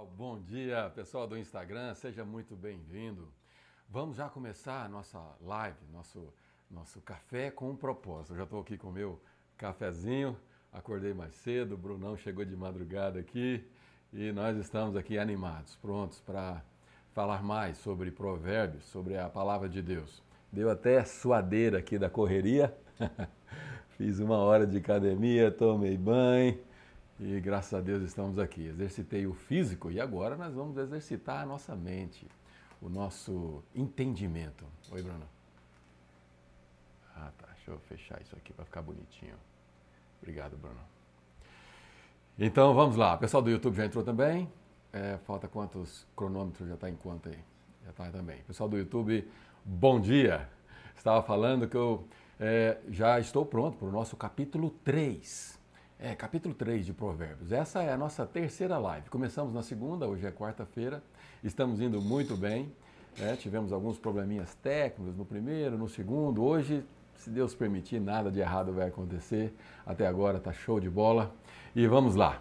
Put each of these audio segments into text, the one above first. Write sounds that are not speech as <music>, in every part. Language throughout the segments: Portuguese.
pessoal, bom dia, pessoal do Instagram, seja muito bem-vindo. Vamos já começar a nossa live, nosso, nosso café com um propósito. Eu já estou aqui com o meu cafezinho, acordei mais cedo, o Brunão chegou de madrugada aqui e nós estamos aqui animados, prontos para falar mais sobre provérbios, sobre a palavra de Deus. Deu até suadeira aqui da correria, <laughs> fiz uma hora de academia, tomei banho e graças a Deus estamos aqui. Exercitei o físico e agora nós vamos exercitar a nossa mente, o nosso entendimento. Oi, Bruno. Ah, tá. Deixa eu fechar isso aqui para ficar bonitinho. Obrigado, Bruno. Então vamos lá. O pessoal do YouTube já entrou também. É, falta quantos cronômetros já está em conta aí? Já está também. Pessoal do YouTube, bom dia. Estava falando que eu é, já estou pronto para o nosso capítulo 3 é, capítulo 3 de Provérbios. Essa é a nossa terceira live. Começamos na segunda, hoje é quarta-feira. Estamos indo muito bem. É, tivemos alguns probleminhas técnicos no primeiro, no segundo. Hoje, se Deus permitir, nada de errado vai acontecer. Até agora está show de bola. E vamos lá.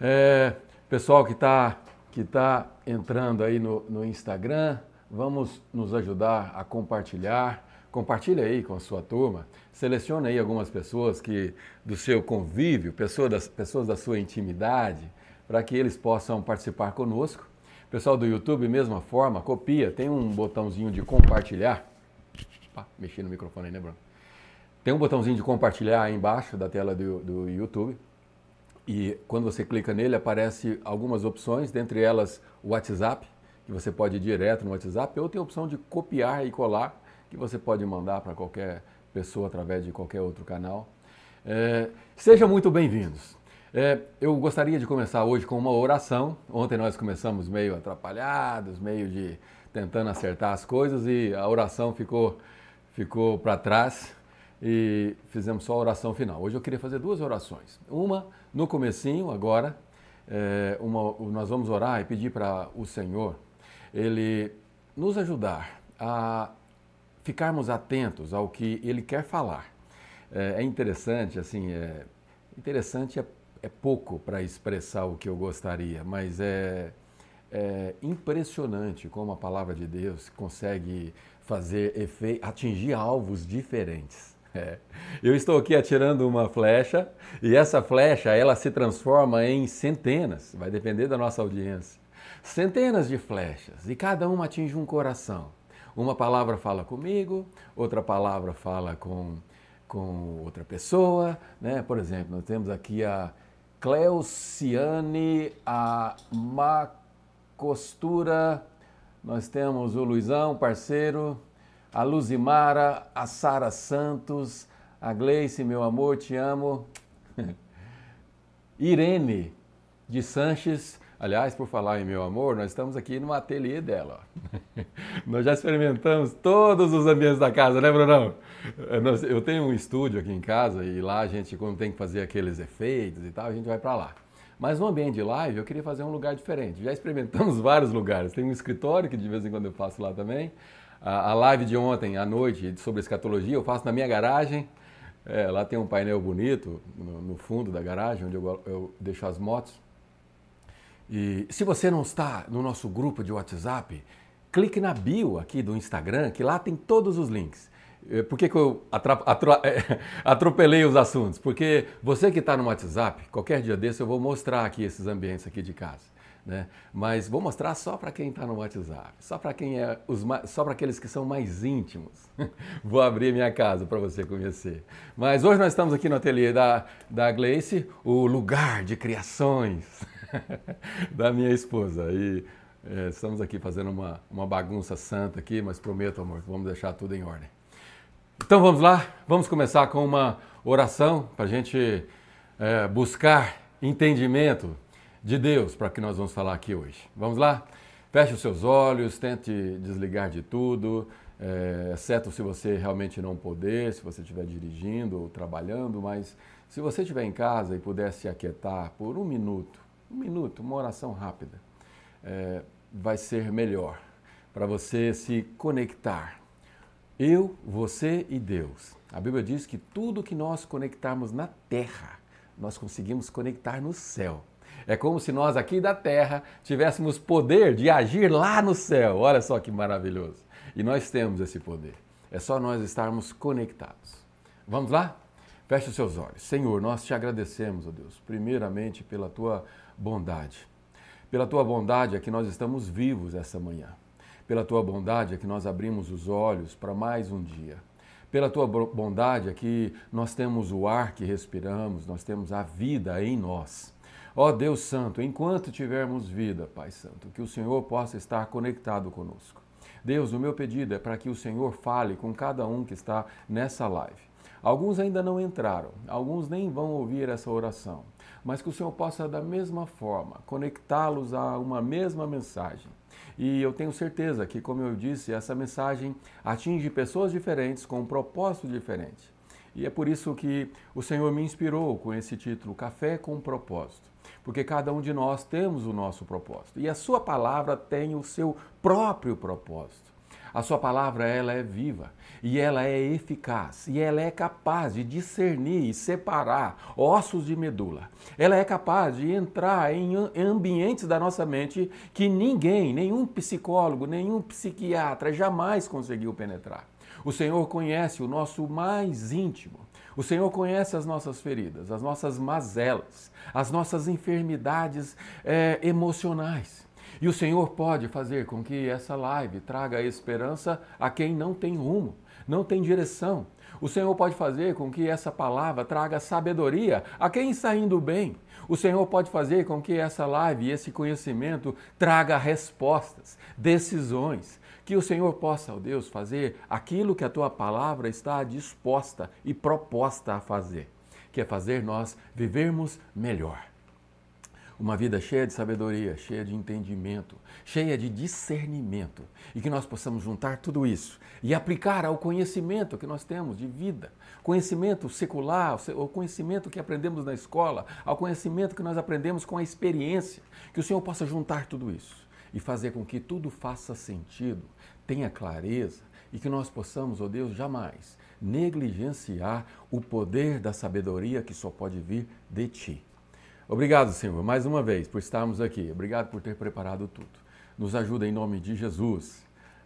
É, pessoal que está que tá entrando aí no, no Instagram, vamos nos ajudar a compartilhar Compartilhe aí com a sua turma, selecione aí algumas pessoas que do seu convívio, pessoas, das, pessoas da sua intimidade, para que eles possam participar conosco. Pessoal do YouTube, mesma forma, copia, tem um botãozinho de compartilhar. Opa, mexi no microfone aí, né, Bruno? Tem um botãozinho de compartilhar aí embaixo da tela do, do YouTube. E quando você clica nele, aparece algumas opções, dentre elas o WhatsApp, que você pode ir direto no WhatsApp, ou tem a opção de copiar e colar que você pode mandar para qualquer pessoa através de qualquer outro canal. É, sejam muito bem-vindos. É, eu gostaria de começar hoje com uma oração. Ontem nós começamos meio atrapalhados, meio de tentando acertar as coisas e a oração ficou, ficou para trás e fizemos só a oração final. Hoje eu queria fazer duas orações. Uma no comecinho, agora, é, uma, nós vamos orar e pedir para o Senhor Ele nos ajudar a ficarmos atentos ao que ele quer falar. É, é interessante, assim, é interessante é, é pouco para expressar o que eu gostaria, mas é, é impressionante como a palavra de Deus consegue fazer efeito, atingir alvos diferentes. É. Eu estou aqui atirando uma flecha e essa flecha ela se transforma em centenas, vai depender da nossa audiência. Centenas de flechas e cada uma atinge um coração. Uma palavra fala comigo, outra palavra fala com, com outra pessoa. Né? Por exemplo, nós temos aqui a Cleuciane, a Macostura, nós temos o Luizão, parceiro, a Luzimara, a Sara Santos, a Gleice, meu amor, te amo. <laughs> Irene de Sanches, Aliás, por falar em meu amor, nós estamos aqui no ateliê dela. <laughs> nós já experimentamos todos os ambientes da casa, né, Brunão? Eu tenho um estúdio aqui em casa e lá a gente, quando tem que fazer aqueles efeitos e tal, a gente vai para lá. Mas no ambiente de live eu queria fazer um lugar diferente. Já experimentamos <laughs> vários lugares. Tem um escritório que de vez em quando eu faço lá também. A, live de ontem à noite sobre escatologia eu faço na minha garagem. É, lá tem um painel bonito no, no fundo da garagem, onde eu, eu deixo as motos. E se você não está no nosso grupo de WhatsApp, clique na bio aqui do Instagram, que lá tem todos os links. Eh, por que, que eu <laughs> atropelei os assuntos? Porque você que está no WhatsApp, qualquer dia desse eu vou mostrar aqui esses ambientes aqui de casa. Né? Mas vou mostrar só para quem está no WhatsApp, só para quem é os só para aqueles que são mais íntimos. <laughs> vou abrir minha casa para você conhecer. Mas hoje nós estamos aqui no ateliê da, da Gleice, o lugar de criações. <laughs> <laughs> da minha esposa. E é, estamos aqui fazendo uma, uma bagunça santa aqui, mas prometo, amor, vamos deixar tudo em ordem. Então vamos lá, vamos começar com uma oração para a gente é, buscar entendimento de Deus para que nós vamos falar aqui hoje. Vamos lá? Feche os seus olhos, tente desligar de tudo, é, exceto se você realmente não puder, se você estiver dirigindo ou trabalhando, mas se você estiver em casa e puder se aquietar por um minuto, um minuto, uma oração rápida, é, vai ser melhor para você se conectar. Eu, você e Deus. A Bíblia diz que tudo que nós conectarmos na terra, nós conseguimos conectar no céu. É como se nós aqui da terra tivéssemos poder de agir lá no céu. Olha só que maravilhoso. E nós temos esse poder. É só nós estarmos conectados. Vamos lá? Feche os seus olhos. Senhor, nós te agradecemos, ó Deus, primeiramente pela tua bondade. Pela tua bondade é que nós estamos vivos essa manhã. Pela tua bondade é que nós abrimos os olhos para mais um dia. Pela tua bondade é que nós temos o ar que respiramos, nós temos a vida em nós. Ó Deus Santo, enquanto tivermos vida, Pai Santo, que o Senhor possa estar conectado conosco. Deus, o meu pedido é para que o Senhor fale com cada um que está nessa live. Alguns ainda não entraram, alguns nem vão ouvir essa oração, mas que o Senhor possa, da mesma forma, conectá-los a uma mesma mensagem. E eu tenho certeza que, como eu disse, essa mensagem atinge pessoas diferentes com um propósito diferente. E é por isso que o Senhor me inspirou com esse título, Café com Propósito porque cada um de nós temos o nosso propósito. E a sua palavra tem o seu próprio propósito. A sua palavra ela é viva e ela é eficaz e ela é capaz de discernir e separar ossos de medula. Ela é capaz de entrar em ambientes da nossa mente que ninguém, nenhum psicólogo, nenhum psiquiatra jamais conseguiu penetrar. O Senhor conhece o nosso mais íntimo. O Senhor conhece as nossas feridas, as nossas mazelas, as nossas enfermidades é, emocionais. E o Senhor pode fazer com que essa live traga esperança a quem não tem rumo, não tem direção. O Senhor pode fazer com que essa palavra traga sabedoria a quem está indo bem. O Senhor pode fazer com que essa live e esse conhecimento traga respostas, decisões, que o Senhor possa, ó Deus, fazer aquilo que a tua palavra está disposta e proposta a fazer, que é fazer nós vivermos melhor. Uma vida cheia de sabedoria, cheia de entendimento, cheia de discernimento, e que nós possamos juntar tudo isso e aplicar ao conhecimento que nós temos de vida, conhecimento secular, o conhecimento que aprendemos na escola, ao conhecimento que nós aprendemos com a experiência, que o Senhor possa juntar tudo isso e fazer com que tudo faça sentido, tenha clareza e que nós possamos, ó oh Deus, jamais negligenciar o poder da sabedoria que só pode vir de Ti. Obrigado, Senhor, mais uma vez por estarmos aqui. Obrigado por ter preparado tudo. Nos ajuda em nome de Jesus.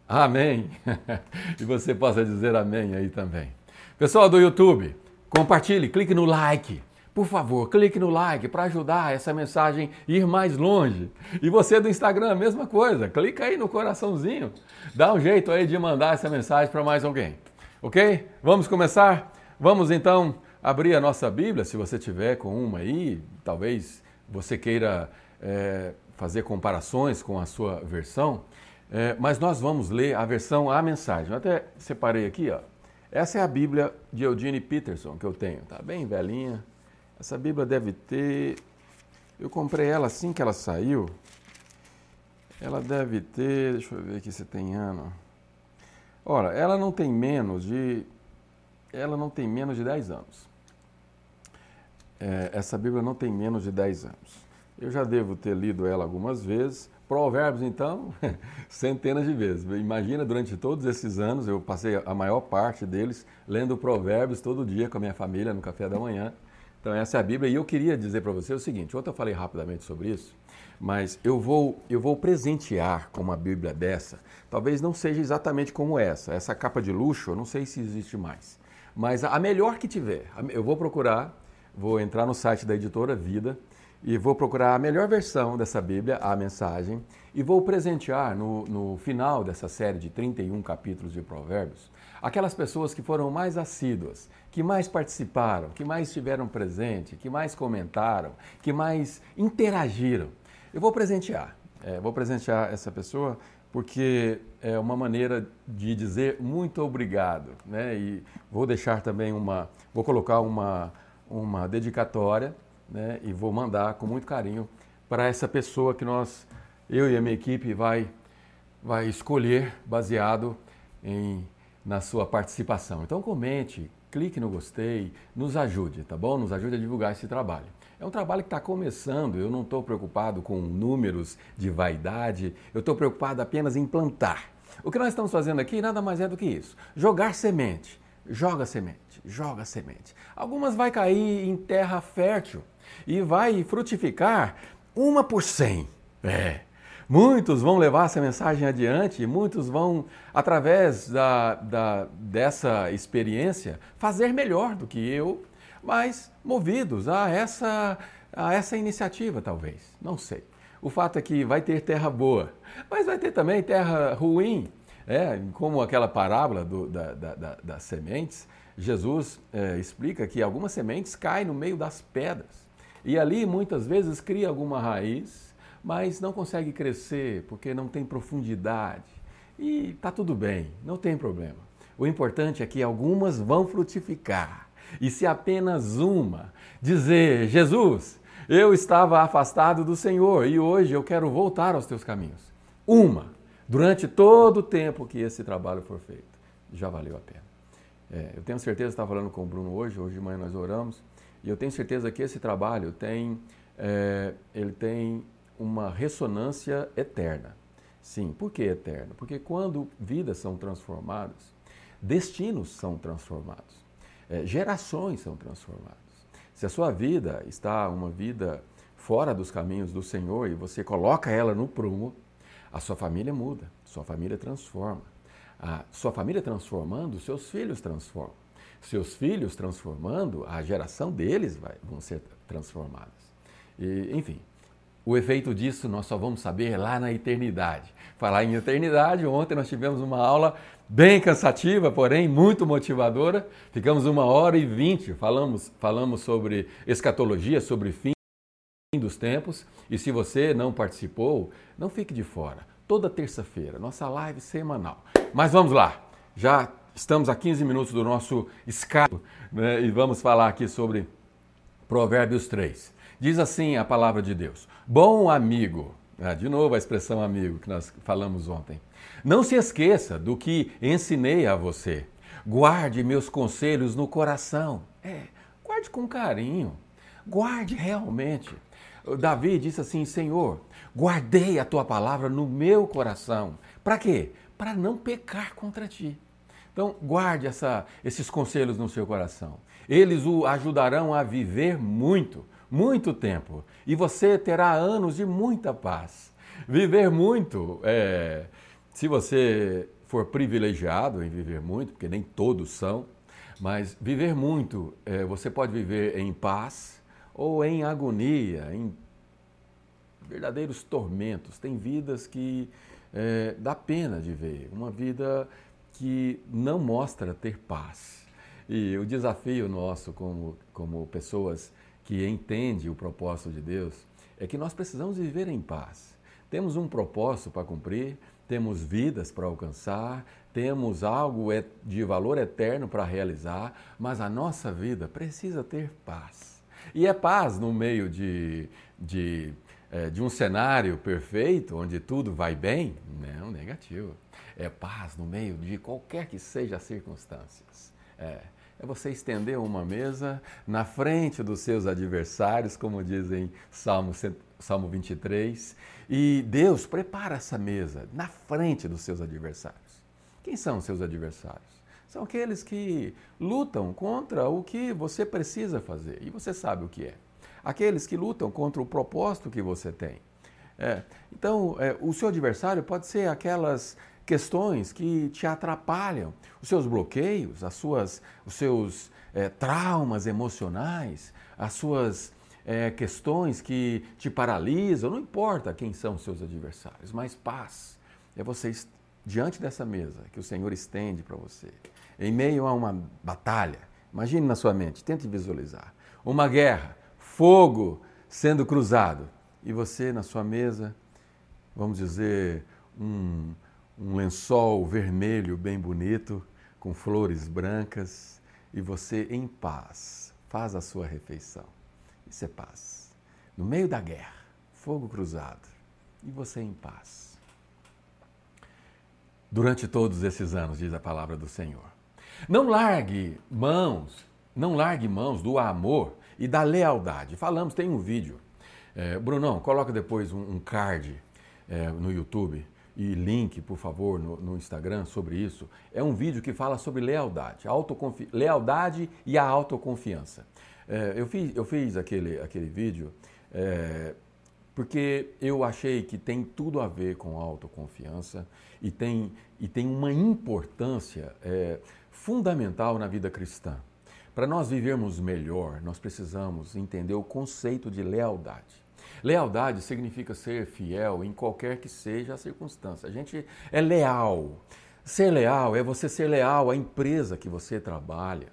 Amém. <laughs> e você possa dizer amém aí também. Pessoal do YouTube, compartilhe, clique no like por favor, clique no like para ajudar essa mensagem a ir mais longe. E você do Instagram, mesma coisa. Clica aí no coraçãozinho. Dá um jeito aí de mandar essa mensagem para mais alguém. Ok? Vamos começar? Vamos então abrir a nossa Bíblia, se você tiver com uma aí. Talvez você queira é, fazer comparações com a sua versão. É, mas nós vamos ler a versão A Mensagem. Eu até separei aqui, ó. Essa é a Bíblia de Eugene Peterson que eu tenho. Tá bem velhinha essa Bíblia deve ter. Eu comprei ela assim que ela saiu. Ela deve ter. Deixa eu ver aqui se tem ano. Ora, ela não tem menos de. Ela não tem menos de 10 anos. É, essa Bíblia não tem menos de 10 anos. Eu já devo ter lido ela algumas vezes. Provérbios, então, <laughs> centenas de vezes. Imagina, durante todos esses anos, eu passei a maior parte deles lendo Provérbios todo dia com a minha família no café da manhã. Então essa é a Bíblia e eu queria dizer para você o seguinte, ontem eu falei rapidamente sobre isso, mas eu vou, eu vou presentear com uma Bíblia dessa, talvez não seja exatamente como essa, essa capa de luxo, eu não sei se existe mais, mas a melhor que tiver, eu vou procurar, vou entrar no site da editora Vida e vou procurar a melhor versão dessa Bíblia, a mensagem, e vou presentear no, no final dessa série de 31 capítulos de Provérbios, aquelas pessoas que foram mais assíduas, que mais participaram, que mais estiveram presente, que mais comentaram, que mais interagiram. Eu vou presentear, é, vou presentear essa pessoa porque é uma maneira de dizer muito obrigado, né? E vou deixar também uma, vou colocar uma, uma dedicatória, né? E vou mandar com muito carinho para essa pessoa que nós, eu e a minha equipe vai, vai escolher baseado em na sua participação. Então comente, clique no gostei, nos ajude, tá bom? Nos ajude a divulgar esse trabalho. É um trabalho que está começando, eu não estou preocupado com números de vaidade, eu estou preocupado apenas em plantar. O que nós estamos fazendo aqui nada mais é do que isso: jogar semente. Joga semente, joga semente. Algumas vai cair em terra fértil e vai frutificar uma por cem. É. Muitos vão levar essa mensagem adiante, muitos vão, através da, da, dessa experiência, fazer melhor do que eu, mas movidos a essa, a essa iniciativa, talvez. Não sei. O fato é que vai ter terra boa, mas vai ter também terra ruim. É, como aquela parábola do, da, da, das sementes, Jesus é, explica que algumas sementes caem no meio das pedras. E ali muitas vezes cria alguma raiz, mas não consegue crescer porque não tem profundidade. E está tudo bem, não tem problema. O importante é que algumas vão frutificar. E se apenas uma dizer, Jesus, eu estava afastado do Senhor e hoje eu quero voltar aos teus caminhos. Uma, durante todo o tempo que esse trabalho for feito, já valeu a pena. É, eu tenho certeza, estava falando com o Bruno hoje, hoje de manhã nós oramos, e eu tenho certeza que esse trabalho tem, é, ele tem uma ressonância eterna. Sim, por que eterna? Porque quando vidas são transformadas, destinos são transformados, é, gerações são transformadas. Se a sua vida está uma vida fora dos caminhos do Senhor e você coloca ela no prumo, a sua família muda, sua família transforma. A sua família transformando, seus filhos transformam. Seus filhos transformando, a geração deles vai, vão ser transformadas. E, enfim, o efeito disso nós só vamos saber lá na eternidade. Falar em eternidade, ontem nós tivemos uma aula bem cansativa, porém muito motivadora. Ficamos uma hora e vinte, falamos, falamos sobre escatologia, sobre fim dos tempos. E se você não participou, não fique de fora. Toda terça-feira, nossa live semanal. Mas vamos lá, já estamos a 15 minutos do nosso escalo né, e vamos falar aqui sobre Provérbios 3. Diz assim a palavra de Deus: Bom amigo, ah, de novo a expressão amigo que nós falamos ontem. Não se esqueça do que ensinei a você. Guarde meus conselhos no coração. É, guarde com carinho. Guarde realmente. Davi disse assim: Senhor, guardei a tua palavra no meu coração. Para quê? Para não pecar contra ti. Então, guarde essa, esses conselhos no seu coração. Eles o ajudarão a viver muito, muito tempo. E você terá anos de muita paz. Viver muito é, se você for privilegiado em viver muito, porque nem todos são, mas viver muito, é, você pode viver em paz ou em agonia, em verdadeiros tormentos. Tem vidas que é, dá pena de ver, uma vida que não mostra ter paz. E o desafio nosso como, como pessoas que entendem o propósito de Deus é que nós precisamos viver em paz. Temos um propósito para cumprir, temos vidas para alcançar, temos algo de valor eterno para realizar, mas a nossa vida precisa ter paz. E é paz no meio de, de, é, de um cenário perfeito, onde tudo vai bem? Não, negativo. É paz no meio de qualquer que seja as circunstâncias. É, é você estender uma mesa na frente dos seus adversários, como dizem Salmo, Salmo 23, e Deus prepara essa mesa na frente dos seus adversários. Quem são os seus adversários? São aqueles que lutam contra o que você precisa fazer, e você sabe o que é. Aqueles que lutam contra o propósito que você tem. É, então, é, o seu adversário pode ser aquelas questões que te atrapalham, os seus bloqueios, as suas, os seus é, traumas emocionais, as suas é, questões que te paralisam, não importa quem são os seus adversários, mas paz é você diante dessa mesa que o Senhor estende para você, em meio a uma batalha. Imagine na sua mente, tente visualizar uma guerra, fogo sendo cruzado e você na sua mesa, vamos dizer, um, um lençol vermelho bem bonito, com flores brancas, e você em paz faz a sua refeição. Isso é paz. No meio da guerra, fogo cruzado, e você em paz. Durante todos esses anos, diz a palavra do Senhor. Não largue mãos, não largue mãos do amor e da lealdade. Falamos, tem um vídeo. É, Brunão, coloca depois um, um card é, no YouTube e link, por favor, no, no, Instagram sobre isso. É um vídeo que fala sobre lealdade, lealdade e a autoconfiança. É, eu, fiz, eu fiz aquele, aquele vídeo é, porque eu achei que tem tudo a ver com autoconfiança e tem, e tem uma importância é, fundamental na vida cristã. Para nós vivermos melhor, nós precisamos entender o conceito de lealdade. Lealdade significa ser fiel em qualquer que seja a circunstância. A gente é leal. Ser leal é você ser leal à empresa que você trabalha.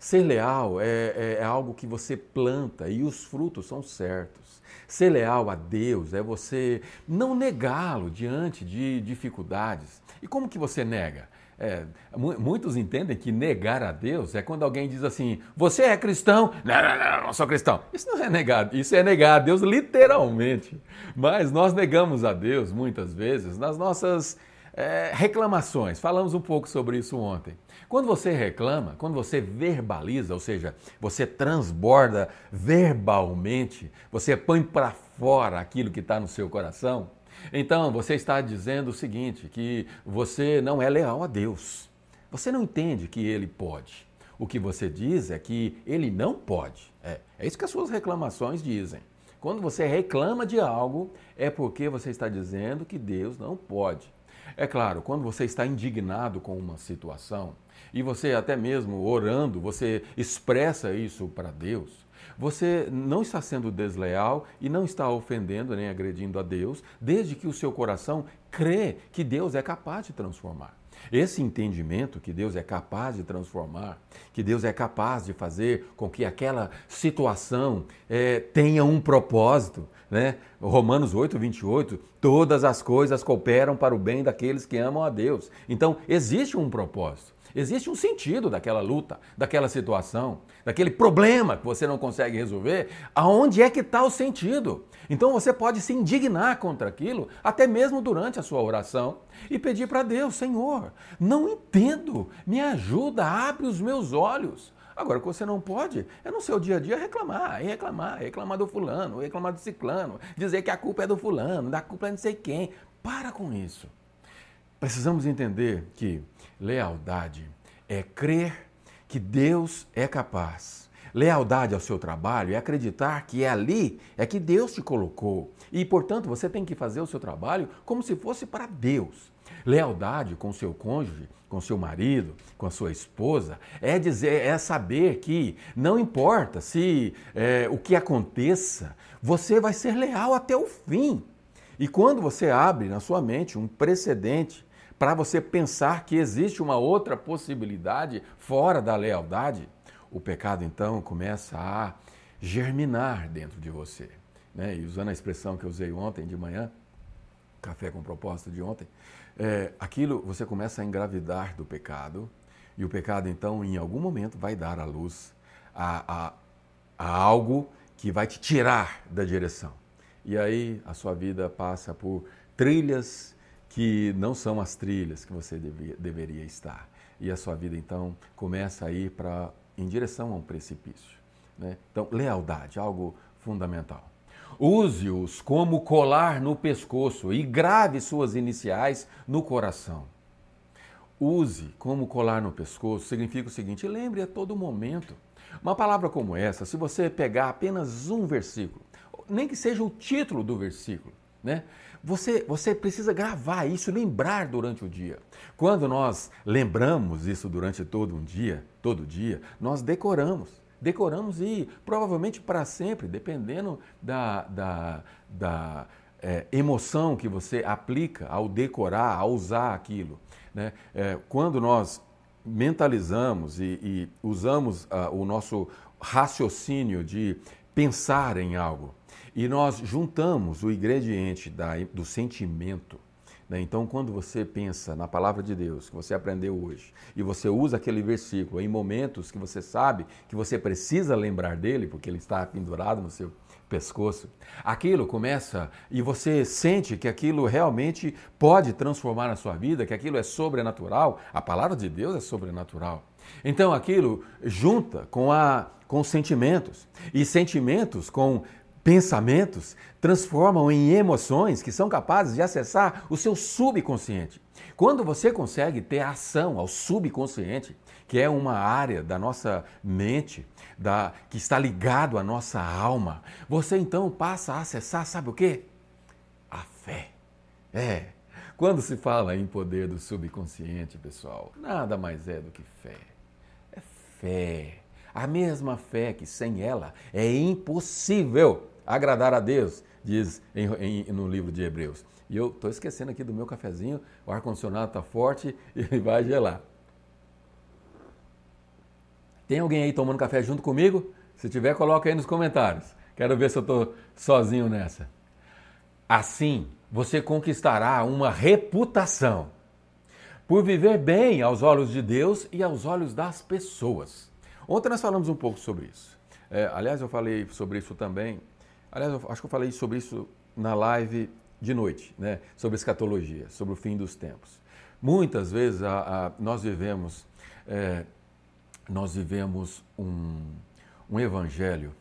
Ser leal é, é, é algo que você planta e os frutos são certos. Ser leal a Deus é você não negá-lo diante de dificuldades. E como que você nega? É, muitos entendem que negar a Deus é quando alguém diz assim: Você é cristão? Não, não, não, não sou cristão. Isso não é negar, isso é negar a Deus literalmente. Mas nós negamos a Deus muitas vezes nas nossas é, reclamações. Falamos um pouco sobre isso ontem. Quando você reclama, quando você verbaliza, ou seja, você transborda verbalmente, você põe para fora aquilo que está no seu coração, então você está dizendo o seguinte: que você não é leal a Deus. Você não entende que Ele pode. O que você diz é que Ele não pode. É, é isso que as suas reclamações dizem. Quando você reclama de algo, é porque você está dizendo que Deus não pode. É claro, quando você está indignado com uma situação e você até mesmo orando, você expressa isso para Deus, você não está sendo desleal e não está ofendendo nem agredindo a Deus, desde que o seu coração crê que Deus é capaz de transformar. Esse entendimento que Deus é capaz de transformar, que Deus é capaz de fazer com que aquela situação é, tenha um propósito, né? Romanos 8, 28, todas as coisas cooperam para o bem daqueles que amam a Deus. Então, existe um propósito. Existe um sentido daquela luta, daquela situação, daquele problema que você não consegue resolver. Aonde é que está o sentido? Então você pode se indignar contra aquilo, até mesmo durante a sua oração, e pedir para Deus: Senhor, não entendo, me ajuda, abre os meus olhos. Agora, o que você não pode é no seu dia a dia reclamar, e reclamar, reclamar do fulano, reclamar do ciclano, dizer que a culpa é do fulano, da culpa é não sei quem. Para com isso. Precisamos entender que lealdade é crer que Deus é capaz. Lealdade ao seu trabalho é acreditar que é ali é que Deus te colocou. E, portanto, você tem que fazer o seu trabalho como se fosse para Deus. Lealdade com seu cônjuge, com seu marido, com a sua esposa, é dizer, é saber que não importa se é, o que aconteça, você vai ser leal até o fim. E quando você abre na sua mente um precedente para você pensar que existe uma outra possibilidade fora da lealdade, o pecado então começa a germinar dentro de você. Né? E usando a expressão que eu usei ontem de manhã, café com propósito de ontem, é, aquilo você começa a engravidar do pecado, e o pecado então em algum momento vai dar à luz a, a, a algo que vai te tirar da direção. E aí a sua vida passa por trilhas que não são as trilhas que você deveria estar. E a sua vida então começa a ir para em direção a um precipício. Né? Então, lealdade, algo fundamental. Use-os como colar no pescoço e grave suas iniciais no coração. Use como colar no pescoço significa o seguinte: lembre a todo momento. Uma palavra como essa, se você pegar apenas um versículo, nem que seja o título do versículo, né? Você, você precisa gravar isso, lembrar durante o dia. Quando nós lembramos isso durante todo um dia, todo dia, nós decoramos. Decoramos e provavelmente para sempre, dependendo da, da, da é, emoção que você aplica ao decorar, ao usar aquilo. Né? É, quando nós mentalizamos e, e usamos uh, o nosso raciocínio de pensar em algo, e nós juntamos o ingrediente da, do sentimento. Né? Então, quando você pensa na palavra de Deus, que você aprendeu hoje, e você usa aquele versículo em momentos que você sabe que você precisa lembrar dele, porque ele está pendurado no seu pescoço, aquilo começa e você sente que aquilo realmente pode transformar a sua vida, que aquilo é sobrenatural. A palavra de Deus é sobrenatural. Então aquilo junta com a com sentimentos e sentimentos com pensamentos transformam em emoções que são capazes de acessar o seu subconsciente. Quando você consegue ter ação ao subconsciente, que é uma área da nossa mente, da, que está ligado à nossa alma, você então passa a acessar, sabe o quê? A fé. É. Quando se fala em poder do subconsciente, pessoal, nada mais é do que fé. É fé. A mesma fé que sem ela é impossível agradar a Deus, diz em, em, no livro de Hebreus. E eu estou esquecendo aqui do meu cafezinho, o ar-condicionado está forte <laughs> e vai gelar. Tem alguém aí tomando café junto comigo? Se tiver, coloca aí nos comentários. Quero ver se eu estou sozinho nessa. Assim, você conquistará uma reputação por viver bem aos olhos de Deus e aos olhos das pessoas. Ontem nós falamos um pouco sobre isso. É, aliás, eu falei sobre isso também. Aliás, eu acho que eu falei sobre isso na live de noite, né? sobre escatologia, sobre o fim dos tempos. Muitas vezes a, a, nós vivemos, é, nós vivemos um, um evangelho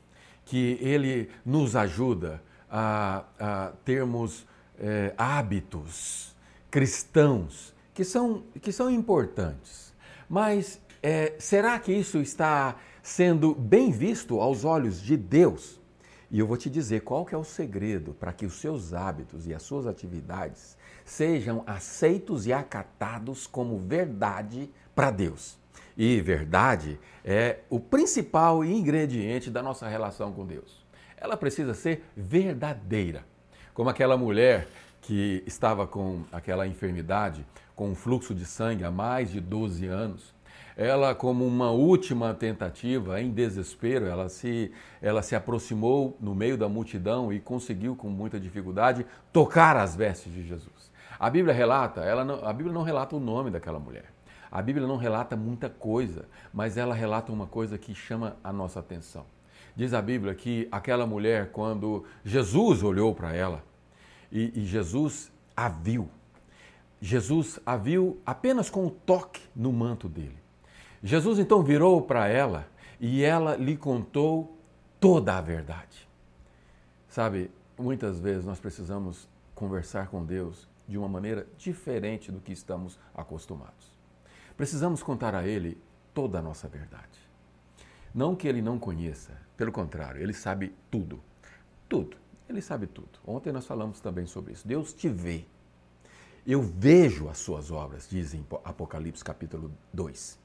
que ele nos ajuda a, a termos é, hábitos cristãos que são, que são importantes. Mas é, será que isso está sendo bem visto aos olhos de Deus? E eu vou te dizer qual que é o segredo para que os seus hábitos e as suas atividades sejam aceitos e acatados como verdade para Deus. E verdade é o principal ingrediente da nossa relação com Deus. Ela precisa ser verdadeira. Como aquela mulher que estava com aquela enfermidade, com um fluxo de sangue há mais de 12 anos, ela, como uma última tentativa, em desespero, ela se, ela se aproximou no meio da multidão e conseguiu, com muita dificuldade, tocar as vestes de Jesus. A Bíblia relata, ela não, a Bíblia não relata o nome daquela mulher. A Bíblia não relata muita coisa, mas ela relata uma coisa que chama a nossa atenção. Diz a Bíblia que aquela mulher, quando Jesus olhou para ela e, e Jesus a viu, Jesus a viu apenas com o toque no manto dele. Jesus então virou para ela e ela lhe contou toda a verdade. Sabe, muitas vezes nós precisamos conversar com Deus de uma maneira diferente do que estamos acostumados. Precisamos contar a Ele toda a nossa verdade. Não que Ele não conheça, pelo contrário, Ele sabe tudo. Tudo. Ele sabe tudo. Ontem nós falamos também sobre isso. Deus te vê. Eu vejo as suas obras, diz em Apocalipse capítulo 2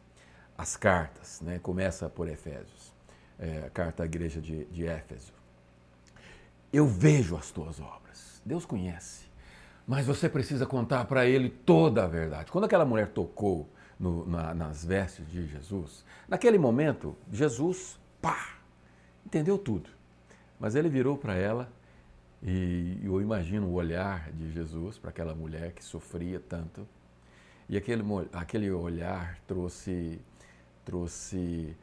as cartas, né? começa por Efésios, é, a carta à igreja de, de Éfeso. Eu vejo as tuas obras, Deus conhece, mas você precisa contar para Ele toda a verdade. Quando aquela mulher tocou no, na, nas vestes de Jesus, naquele momento, Jesus, pá, entendeu tudo. Mas ele virou para ela e eu imagino o olhar de Jesus para aquela mulher que sofria tanto. E aquele, aquele olhar trouxe trouxe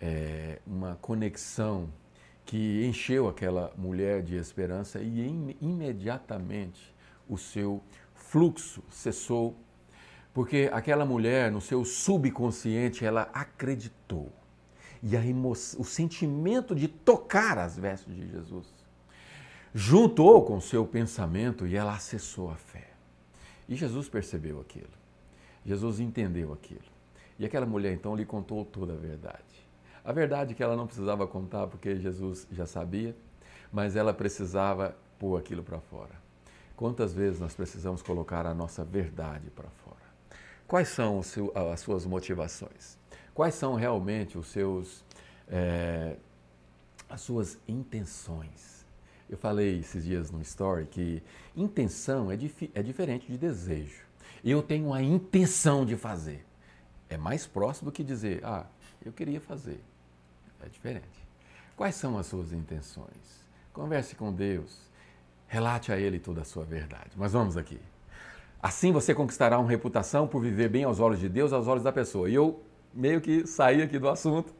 é, uma conexão que encheu aquela mulher de esperança e im imediatamente o seu fluxo cessou, porque aquela mulher, no seu subconsciente, ela acreditou. E a o sentimento de tocar as vestes de Jesus juntou com o seu pensamento e ela acessou a fé. E Jesus percebeu aquilo. Jesus entendeu aquilo. E aquela mulher então lhe contou toda a verdade. A verdade que ela não precisava contar porque Jesus já sabia, mas ela precisava pôr aquilo para fora. Quantas vezes nós precisamos colocar a nossa verdade para fora? Quais são seu, as suas motivações? Quais são realmente os seus, é, as suas intenções? Eu falei esses dias no story que intenção é, dif é diferente de desejo. Eu tenho a intenção de fazer é mais próximo do que dizer, ah, eu queria fazer. É diferente. Quais são as suas intenções? Converse com Deus. Relate a Ele toda a sua verdade. Mas vamos aqui. Assim você conquistará uma reputação por viver bem aos olhos de Deus, aos olhos da pessoa. E eu meio que saí aqui do assunto,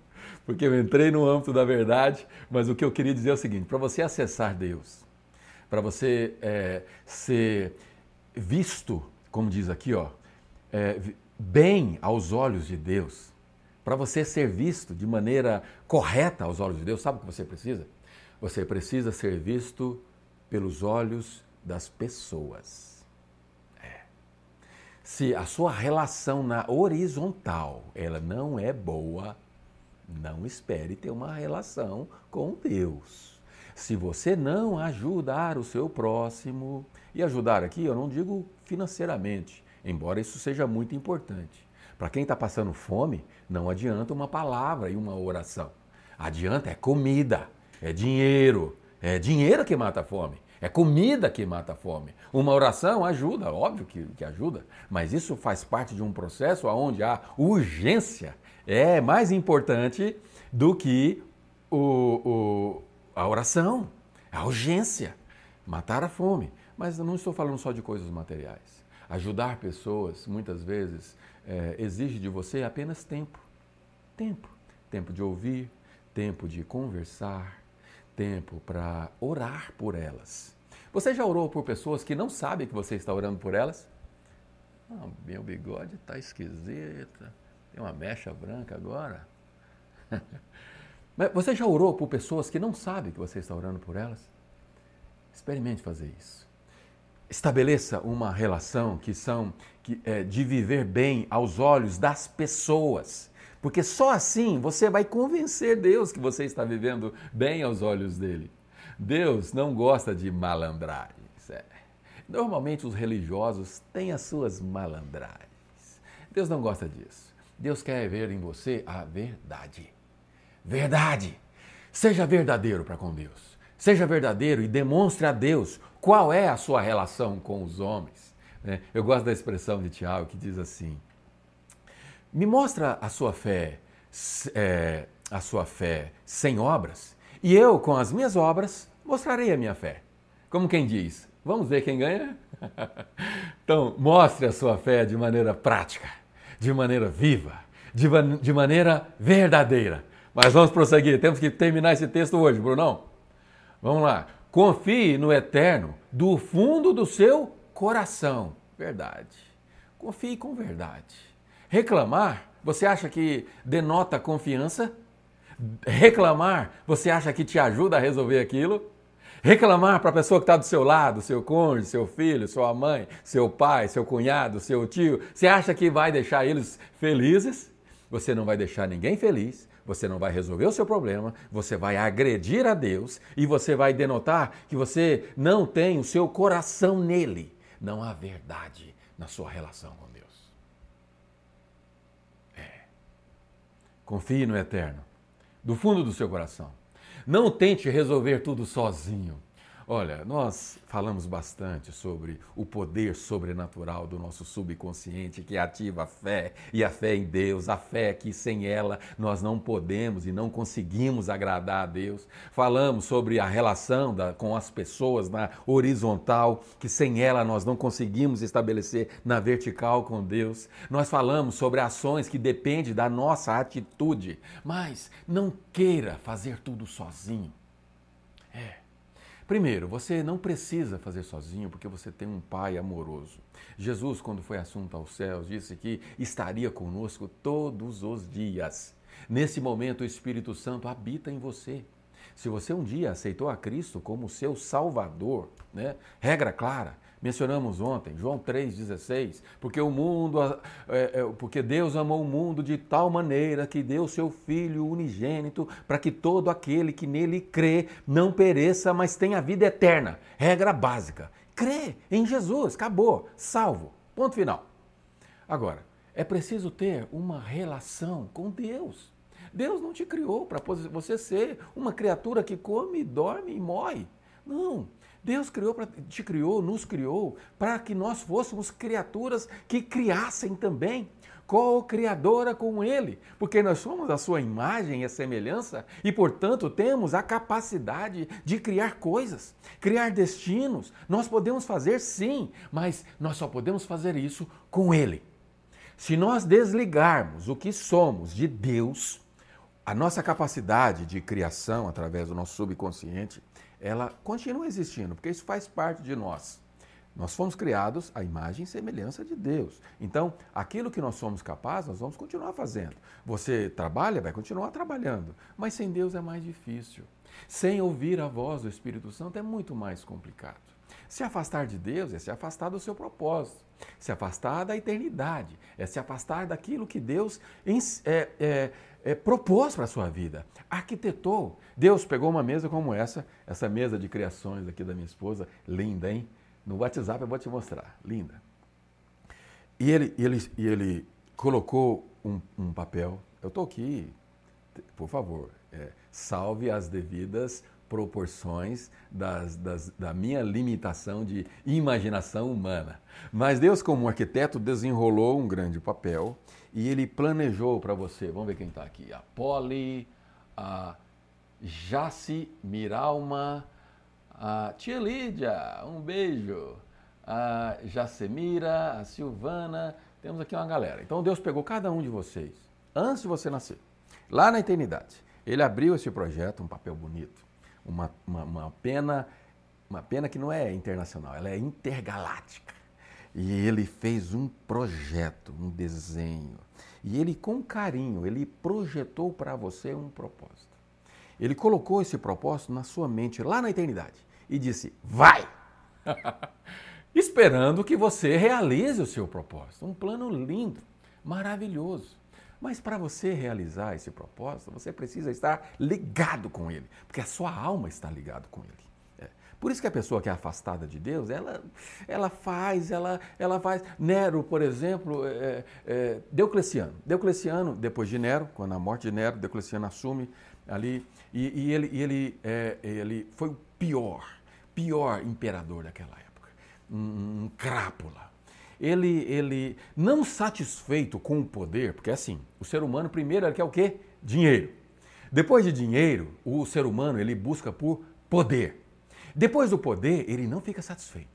porque eu entrei no âmbito da verdade, mas o que eu queria dizer é o seguinte: para você acessar Deus, para você é, ser visto, como diz aqui, ó, é, bem aos olhos de Deus, para você ser visto de maneira correta aos olhos de Deus, sabe o que você precisa? Você precisa ser visto pelos olhos das pessoas. É. Se a sua relação na horizontal ela não é boa, não espere ter uma relação com Deus. Se você não ajudar o seu próximo, e ajudar aqui eu não digo financeiramente, embora isso seja muito importante. Para quem está passando fome, não adianta uma palavra e uma oração. Adianta é comida, é dinheiro. É dinheiro que mata a fome. É comida que mata a fome. Uma oração ajuda, óbvio que, que ajuda, mas isso faz parte de um processo onde a urgência é mais importante do que o, o, a oração, a urgência, matar a fome. Mas eu não estou falando só de coisas materiais. Ajudar pessoas, muitas vezes, é, exige de você apenas tempo. Tempo. Tempo de ouvir, tempo de conversar, tempo para orar por elas. Você já orou por pessoas que não sabem que você está orando por elas? Ah, meu bigode está esquisito, tem uma mecha branca agora. <laughs> Mas você já orou por pessoas que não sabem que você está orando por elas? Experimente fazer isso. Estabeleça uma relação que são que, é, de viver bem aos olhos das pessoas. Porque só assim você vai convencer Deus que você está vivendo bem aos olhos dele. Deus não gosta de malandragens. É. Normalmente os religiosos têm as suas malandragens. Deus não gosta disso. Deus quer ver em você a verdade. Verdade. Seja verdadeiro para com Deus. Seja verdadeiro e demonstre a Deus qual é a sua relação com os homens. Né? Eu gosto da expressão de Tiago que diz assim: Me mostra a sua fé, é, a sua fé sem obras, e eu, com as minhas obras, mostrarei a minha fé. Como quem diz, vamos ver quem ganha? <laughs> então, mostre a sua fé de maneira prática, de maneira viva, de, de maneira verdadeira. Mas vamos prosseguir, temos que terminar esse texto hoje, Brunão. Vamos lá. Confie no eterno do fundo do seu coração. Verdade. Confie com verdade. Reclamar, você acha que denota confiança? Reclamar, você acha que te ajuda a resolver aquilo? Reclamar para a pessoa que está do seu lado, seu cônjuge, seu filho, sua mãe, seu pai, seu cunhado, seu tio, você acha que vai deixar eles felizes? Você não vai deixar ninguém feliz, você não vai resolver o seu problema, você vai agredir a Deus e você vai denotar que você não tem o seu coração nele. Não há verdade na sua relação com Deus. É. Confie no Eterno do fundo do seu coração. Não tente resolver tudo sozinho. Olha, nós falamos bastante sobre o poder sobrenatural do nosso subconsciente que ativa a fé e a fé em Deus, a fé que sem ela nós não podemos e não conseguimos agradar a Deus. Falamos sobre a relação da, com as pessoas na horizontal, que sem ela nós não conseguimos estabelecer na vertical com Deus. Nós falamos sobre ações que dependem da nossa atitude, mas não queira fazer tudo sozinho. Primeiro, você não precisa fazer sozinho porque você tem um Pai amoroso. Jesus, quando foi assunto aos céus, disse que estaria conosco todos os dias. Nesse momento, o Espírito Santo habita em você. Se você um dia aceitou a Cristo como seu Salvador, né? regra clara, mencionamos ontem, João 3,16, porque o mundo, é, é, porque Deus amou o mundo de tal maneira que deu seu Filho unigênito para que todo aquele que nele crê não pereça, mas tenha vida eterna. Regra básica. Crê em Jesus, acabou, salvo. Ponto final. Agora, é preciso ter uma relação com Deus. Deus não te criou para você ser uma criatura que come, dorme e morre. Não. Deus criou, te criou, nos criou para que nós fôssemos criaturas que criassem também, co-criadora com Ele, porque nós somos a sua imagem e a semelhança e, portanto, temos a capacidade de criar coisas, criar destinos. Nós podemos fazer sim, mas nós só podemos fazer isso com Ele. Se nós desligarmos o que somos de Deus, a nossa capacidade de criação através do nosso subconsciente ela continua existindo, porque isso faz parte de nós. Nós fomos criados à imagem e semelhança de Deus. Então, aquilo que nós somos capazes, nós vamos continuar fazendo. Você trabalha, vai continuar trabalhando. Mas sem Deus é mais difícil. Sem ouvir a voz do Espírito Santo é muito mais complicado. Se afastar de Deus é se afastar do seu propósito, se afastar da eternidade, é se afastar daquilo que Deus é, é, é, propôs para a sua vida, arquitetou. Deus pegou uma mesa como essa, essa mesa de criações aqui da minha esposa, linda, hein? No WhatsApp eu vou te mostrar, linda. E ele, ele, ele colocou um, um papel. Eu estou aqui, por favor, é, salve as devidas proporções das, das, da minha limitação de imaginação humana. Mas Deus, como arquiteto, desenrolou um grande papel e ele planejou para você. Vamos ver quem está aqui: a Polly, a Jaci Miralma, a tia Lídia, um beijo. A Jacemira, a Silvana, temos aqui uma galera. Então Deus pegou cada um de vocês, antes de você nascer, lá na eternidade. Ele abriu esse projeto, um papel bonito, uma, uma, uma pena, uma pena que não é internacional, ela é intergaláctica. E ele fez um projeto, um desenho. E ele, com carinho, ele projetou para você um propósito. Ele colocou esse propósito na sua mente lá na eternidade e disse: Vai! <laughs> Esperando que você realize o seu propósito. Um plano lindo, maravilhoso. Mas para você realizar esse propósito, você precisa estar ligado com ele, porque a sua alma está ligada com ele. Por isso que a pessoa que é afastada de Deus, ela, ela faz, ela, ela faz. Nero, por exemplo, é, é, Diocleciano. Diocleciano, depois de Nero, quando a morte de Nero, Diocleciano assume ali, e, e ele, e ele, é, ele foi o pior, pior imperador daquela época. Um, um crápula ele, ele não satisfeito com o poder, porque é assim, o ser humano primeiro ele quer o quê? Dinheiro. Depois de dinheiro, o ser humano ele busca por poder. Depois do poder, ele não fica satisfeito.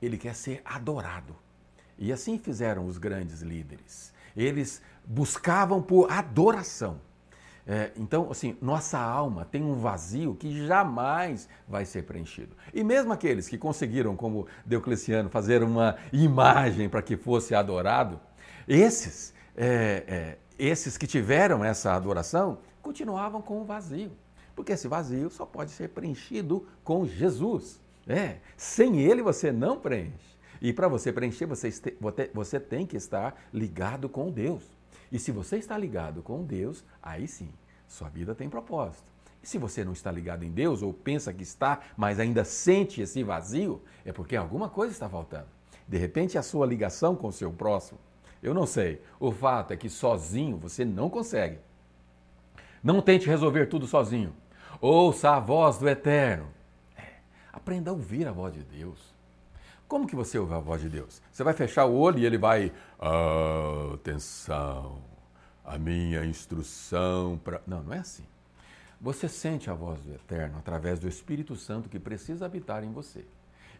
Ele quer ser adorado. E assim fizeram os grandes líderes. Eles buscavam por adoração. É, então, assim, nossa alma tem um vazio que jamais vai ser preenchido. E mesmo aqueles que conseguiram, como Diocleciano, fazer uma imagem para que fosse adorado, esses, é, é, esses que tiveram essa adoração, continuavam com o vazio. Porque esse vazio só pode ser preenchido com Jesus. É, sem ele você não preenche. E para você preencher, você, você tem que estar ligado com Deus. E se você está ligado com Deus, aí sim, sua vida tem propósito. E se você não está ligado em Deus ou pensa que está, mas ainda sente esse vazio, é porque alguma coisa está faltando. De repente, a sua ligação com o seu próximo. Eu não sei. O fato é que sozinho você não consegue. Não tente resolver tudo sozinho. Ouça a voz do Eterno. É, aprenda a ouvir a voz de Deus. Como que você ouve a voz de Deus? Você vai fechar o olho e ele vai. Atenção, a minha instrução para. Não, não é assim. Você sente a voz do Eterno através do Espírito Santo que precisa habitar em você.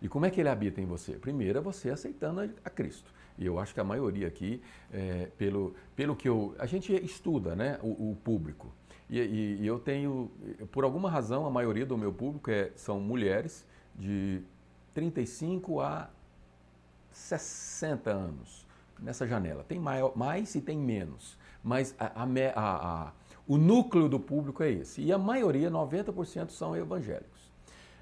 E como é que ele habita em você? Primeiro é você aceitando a Cristo. E eu acho que a maioria aqui, é, pelo, pelo que eu. A gente estuda, né? O, o público. E, e, e, eu tenho, por alguma razão, a maioria do meu público é, são mulheres de 35 a 60 anos, nessa janela. Tem maior, mais e tem menos, mas a, a, a, o núcleo do público é esse. E a maioria, 90%, são evangélicos.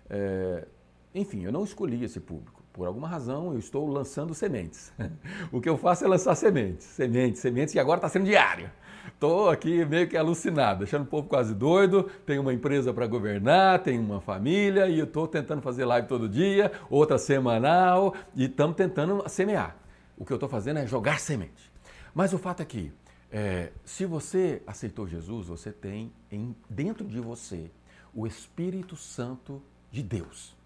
É, enfim, eu não escolhi esse público. Por alguma razão, eu estou lançando sementes. <laughs> o que eu faço é lançar sementes, sementes, sementes, e agora está sendo diário. Estou aqui meio que alucinado, deixando o povo quase doido. Tenho uma empresa para governar, tenho uma família e estou tentando fazer live todo dia, outra semanal, e estamos tentando semear. O que eu estou fazendo é jogar semente. Mas o fato é que, é, se você aceitou Jesus, você tem em, dentro de você o Espírito Santo de Deus.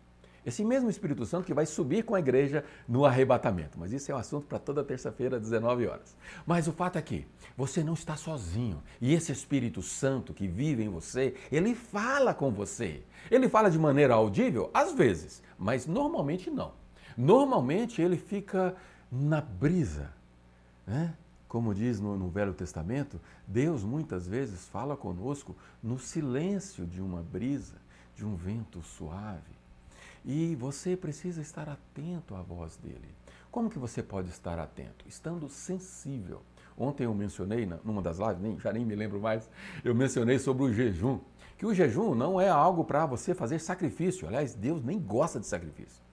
Esse mesmo Espírito Santo que vai subir com a igreja no arrebatamento. Mas isso é um assunto para toda terça-feira, às 19 horas. Mas o fato é que você não está sozinho. E esse Espírito Santo que vive em você, ele fala com você. Ele fala de maneira audível? Às vezes, mas normalmente não. Normalmente ele fica na brisa. Né? Como diz no, no Velho Testamento, Deus muitas vezes fala conosco no silêncio de uma brisa, de um vento suave. E você precisa estar atento à voz dele. Como que você pode estar atento? Estando sensível. Ontem eu mencionei, numa das lives, nem, já nem me lembro mais, eu mencionei sobre o jejum. Que o jejum não é algo para você fazer sacrifício. Aliás, Deus nem gosta de sacrifício.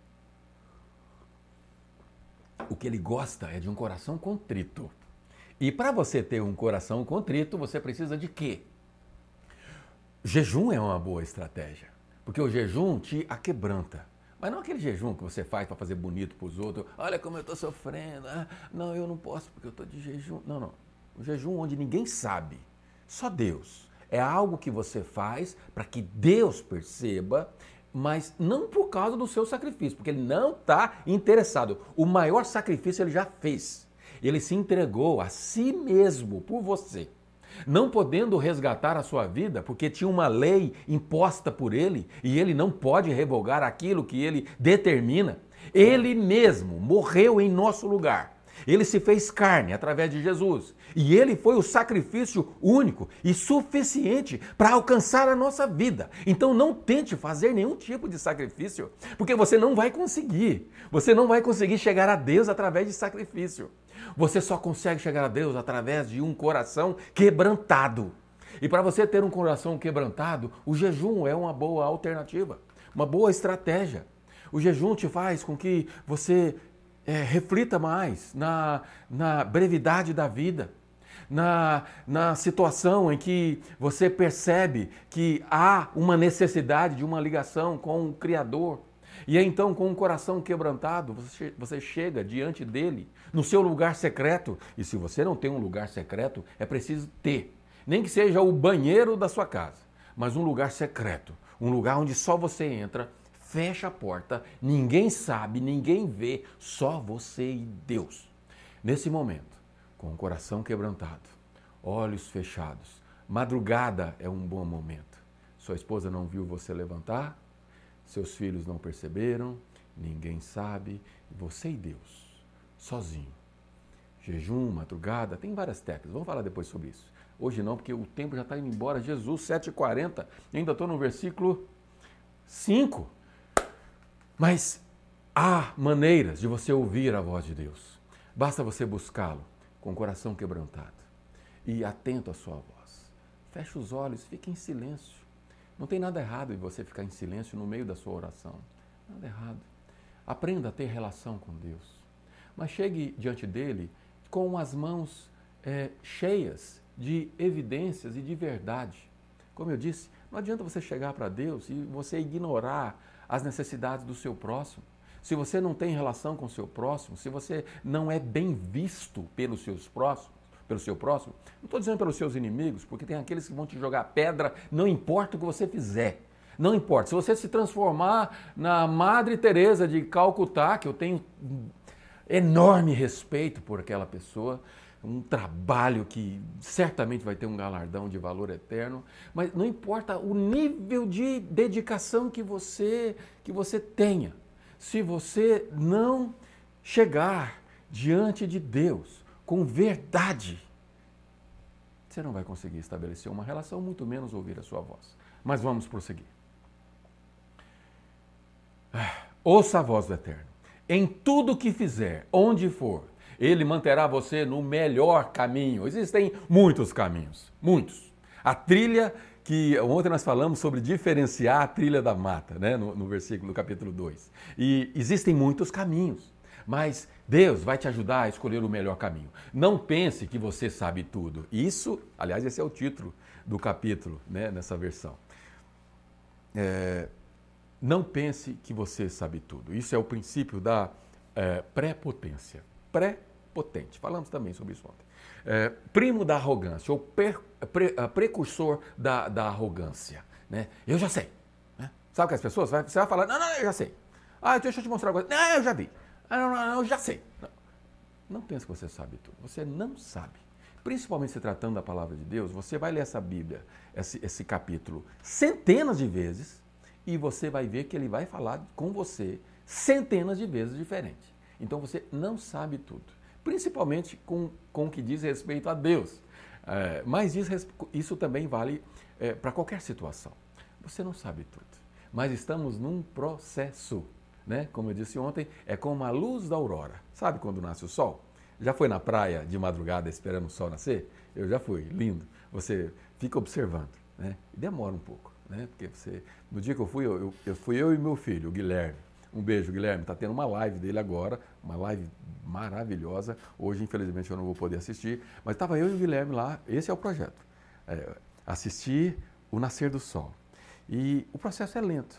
o que ele gosta é de um coração contrito. E para você ter um coração contrito, você precisa de quê? Jejum é uma boa estratégia, porque o jejum te aquebranta. Mas não aquele jejum que você faz para fazer bonito para os outros. Olha como eu estou sofrendo. Ah, não, eu não posso porque eu estou de jejum. Não, não. O jejum onde ninguém sabe, só Deus. É algo que você faz para que Deus perceba, mas não por causa do seu sacrifício, porque ele não está interessado. O maior sacrifício ele já fez. Ele se entregou a si mesmo por você não podendo resgatar a sua vida, porque tinha uma lei imposta por ele e ele não pode revogar aquilo que ele determina. Ele mesmo morreu em nosso lugar. Ele se fez carne através de Jesus. E ele foi o sacrifício único e suficiente para alcançar a nossa vida. Então não tente fazer nenhum tipo de sacrifício, porque você não vai conseguir. Você não vai conseguir chegar a Deus através de sacrifício. Você só consegue chegar a Deus através de um coração quebrantado. E para você ter um coração quebrantado, o jejum é uma boa alternativa, uma boa estratégia. O jejum te faz com que você é, reflita mais na, na brevidade da vida, na, na situação em que você percebe que há uma necessidade de uma ligação com o Criador. E então, com o coração quebrantado, você, você chega diante dele, no seu lugar secreto. E se você não tem um lugar secreto, é preciso ter. Nem que seja o banheiro da sua casa, mas um lugar secreto. Um lugar onde só você entra, fecha a porta, ninguém sabe, ninguém vê, só você e Deus. Nesse momento, com o coração quebrantado, olhos fechados, madrugada é um bom momento. Sua esposa não viu você levantar, seus filhos não perceberam, ninguém sabe, você e Deus, sozinho. Jejum, madrugada, tem várias técnicas, vamos falar depois sobre isso. Hoje não, porque o tempo já está indo embora. Jesus, 7h40, ainda estou no versículo 5. Mas há maneiras de você ouvir a voz de Deus. Basta você buscá-lo com o coração quebrantado e atento à sua voz. Feche os olhos, fique em silêncio. Não tem nada errado em você ficar em silêncio no meio da sua oração. Nada errado. Aprenda a ter relação com Deus. Mas chegue diante dele com as mãos é, cheias de evidências e de verdade. Como eu disse, não adianta você chegar para Deus e você ignorar as necessidades do seu próximo. Se você não tem relação com o seu próximo, se você não é bem visto pelos seus próximos, pelo seu próximo, não estou dizendo pelos seus inimigos, porque tem aqueles que vão te jogar pedra, não importa o que você fizer. Não importa. Se você se transformar na Madre Teresa de Calcutá, que eu tenho enorme respeito por aquela pessoa, um trabalho que certamente vai ter um galardão de valor eterno, mas não importa o nível de dedicação que você que você tenha. Se você não chegar diante de Deus com verdade, você não vai conseguir estabelecer uma relação, muito menos ouvir a sua voz. Mas vamos prosseguir. Ah, ouça a voz do Eterno. Em tudo que fizer, onde for, ele manterá você no melhor caminho. Existem muitos caminhos, muitos. A trilha que ontem nós falamos sobre diferenciar a trilha da mata, né? no, no versículo, no capítulo 2. E existem muitos caminhos. Mas Deus vai te ajudar a escolher o melhor caminho. Não pense que você sabe tudo. Isso, aliás, esse é o título do capítulo, né, nessa versão. É, não pense que você sabe tudo. Isso é o princípio da é, pré-potência. Pré-potente. Falamos também sobre isso ontem. É, primo da arrogância, ou per, pre, precursor da, da arrogância. Né? Eu já sei. Né? Sabe que as pessoas? Você vai falar, não, não, eu já sei. Ah, deixa eu te mostrar uma coisa. Não, eu já vi. Ah, não, não, eu já sei. Não. não pense que você sabe tudo. Você não sabe. Principalmente se tratando da palavra de Deus, você vai ler essa Bíblia, esse, esse capítulo, centenas de vezes e você vai ver que ele vai falar com você centenas de vezes diferente. Então você não sabe tudo. Principalmente com, com o que diz respeito a Deus. É, mas isso, isso também vale é, para qualquer situação. Você não sabe tudo. Mas estamos num processo né? Como eu disse ontem, é como a luz da aurora. Sabe quando nasce o sol? Já foi na praia de madrugada esperando o sol nascer? Eu já fui, lindo. Você fica observando, né? Demora um pouco, né? Porque você, no dia que eu fui, eu, eu fui eu e meu filho, o Guilherme. Um beijo, Guilherme. Está tendo uma live dele agora, uma live maravilhosa. Hoje, infelizmente, eu não vou poder assistir, mas estava eu e o Guilherme lá. Esse é o projeto. É, assistir o nascer do sol. E o processo é lento,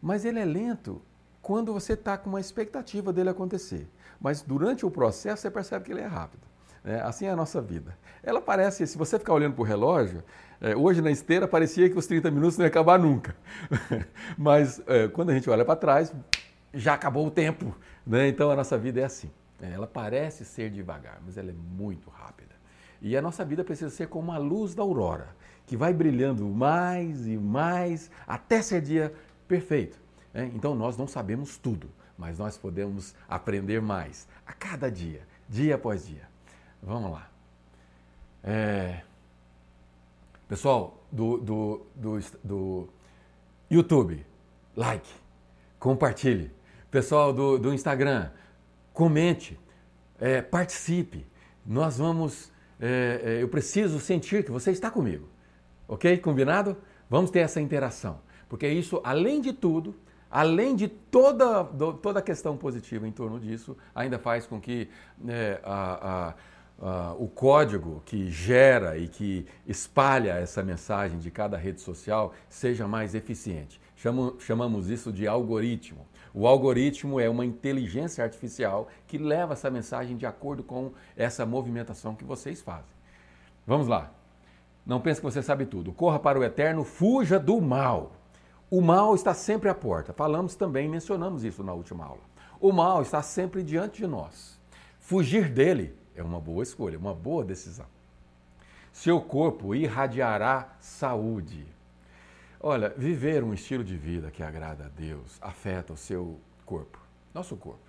mas ele é lento quando você está com uma expectativa dele acontecer. Mas durante o processo você percebe que ele é rápido. É, assim é a nossa vida. Ela parece, se você ficar olhando para o relógio, é, hoje na esteira parecia que os 30 minutos não iam acabar nunca. <laughs> Mas é, quando a gente olha para trás, já acabou o tempo. Né? Então a nossa vida é assim. É, ela parece ser devagar, mas ela é muito rápida. E a nossa vida precisa ser como a luz da aurora, que vai brilhando mais e mais até ser dia perfeito. Né? Então nós não sabemos tudo, mas nós podemos aprender mais a cada dia, dia após dia. Vamos lá. É... Pessoal do, do, do, do, YouTube, like, compartilhe. Pessoal do, do Instagram, comente, é, participe. Nós vamos. É, é eu preciso sentir que você está comigo. Ok? Combinado? Vamos ter essa interação. Porque isso, além de tudo, além de toda, toda a questão positiva em torno disso, ainda faz com que é, a, a uh, o código que gera e que espalha essa mensagem de cada rede social seja mais eficiente. Chamo, chamamos isso de algoritmo. O algoritmo é uma inteligência artificial que leva essa mensagem de acordo com essa movimentação que vocês fazem. Vamos lá. Não pense que você sabe tudo. Corra para o eterno, fuja do mal. O mal está sempre à porta. Falamos também, mencionamos isso na última aula. O mal está sempre diante de nós. Fugir dele é uma boa escolha, uma boa decisão. Seu corpo irradiará saúde. Olha, viver um estilo de vida que agrada a Deus afeta o seu corpo, nosso corpo.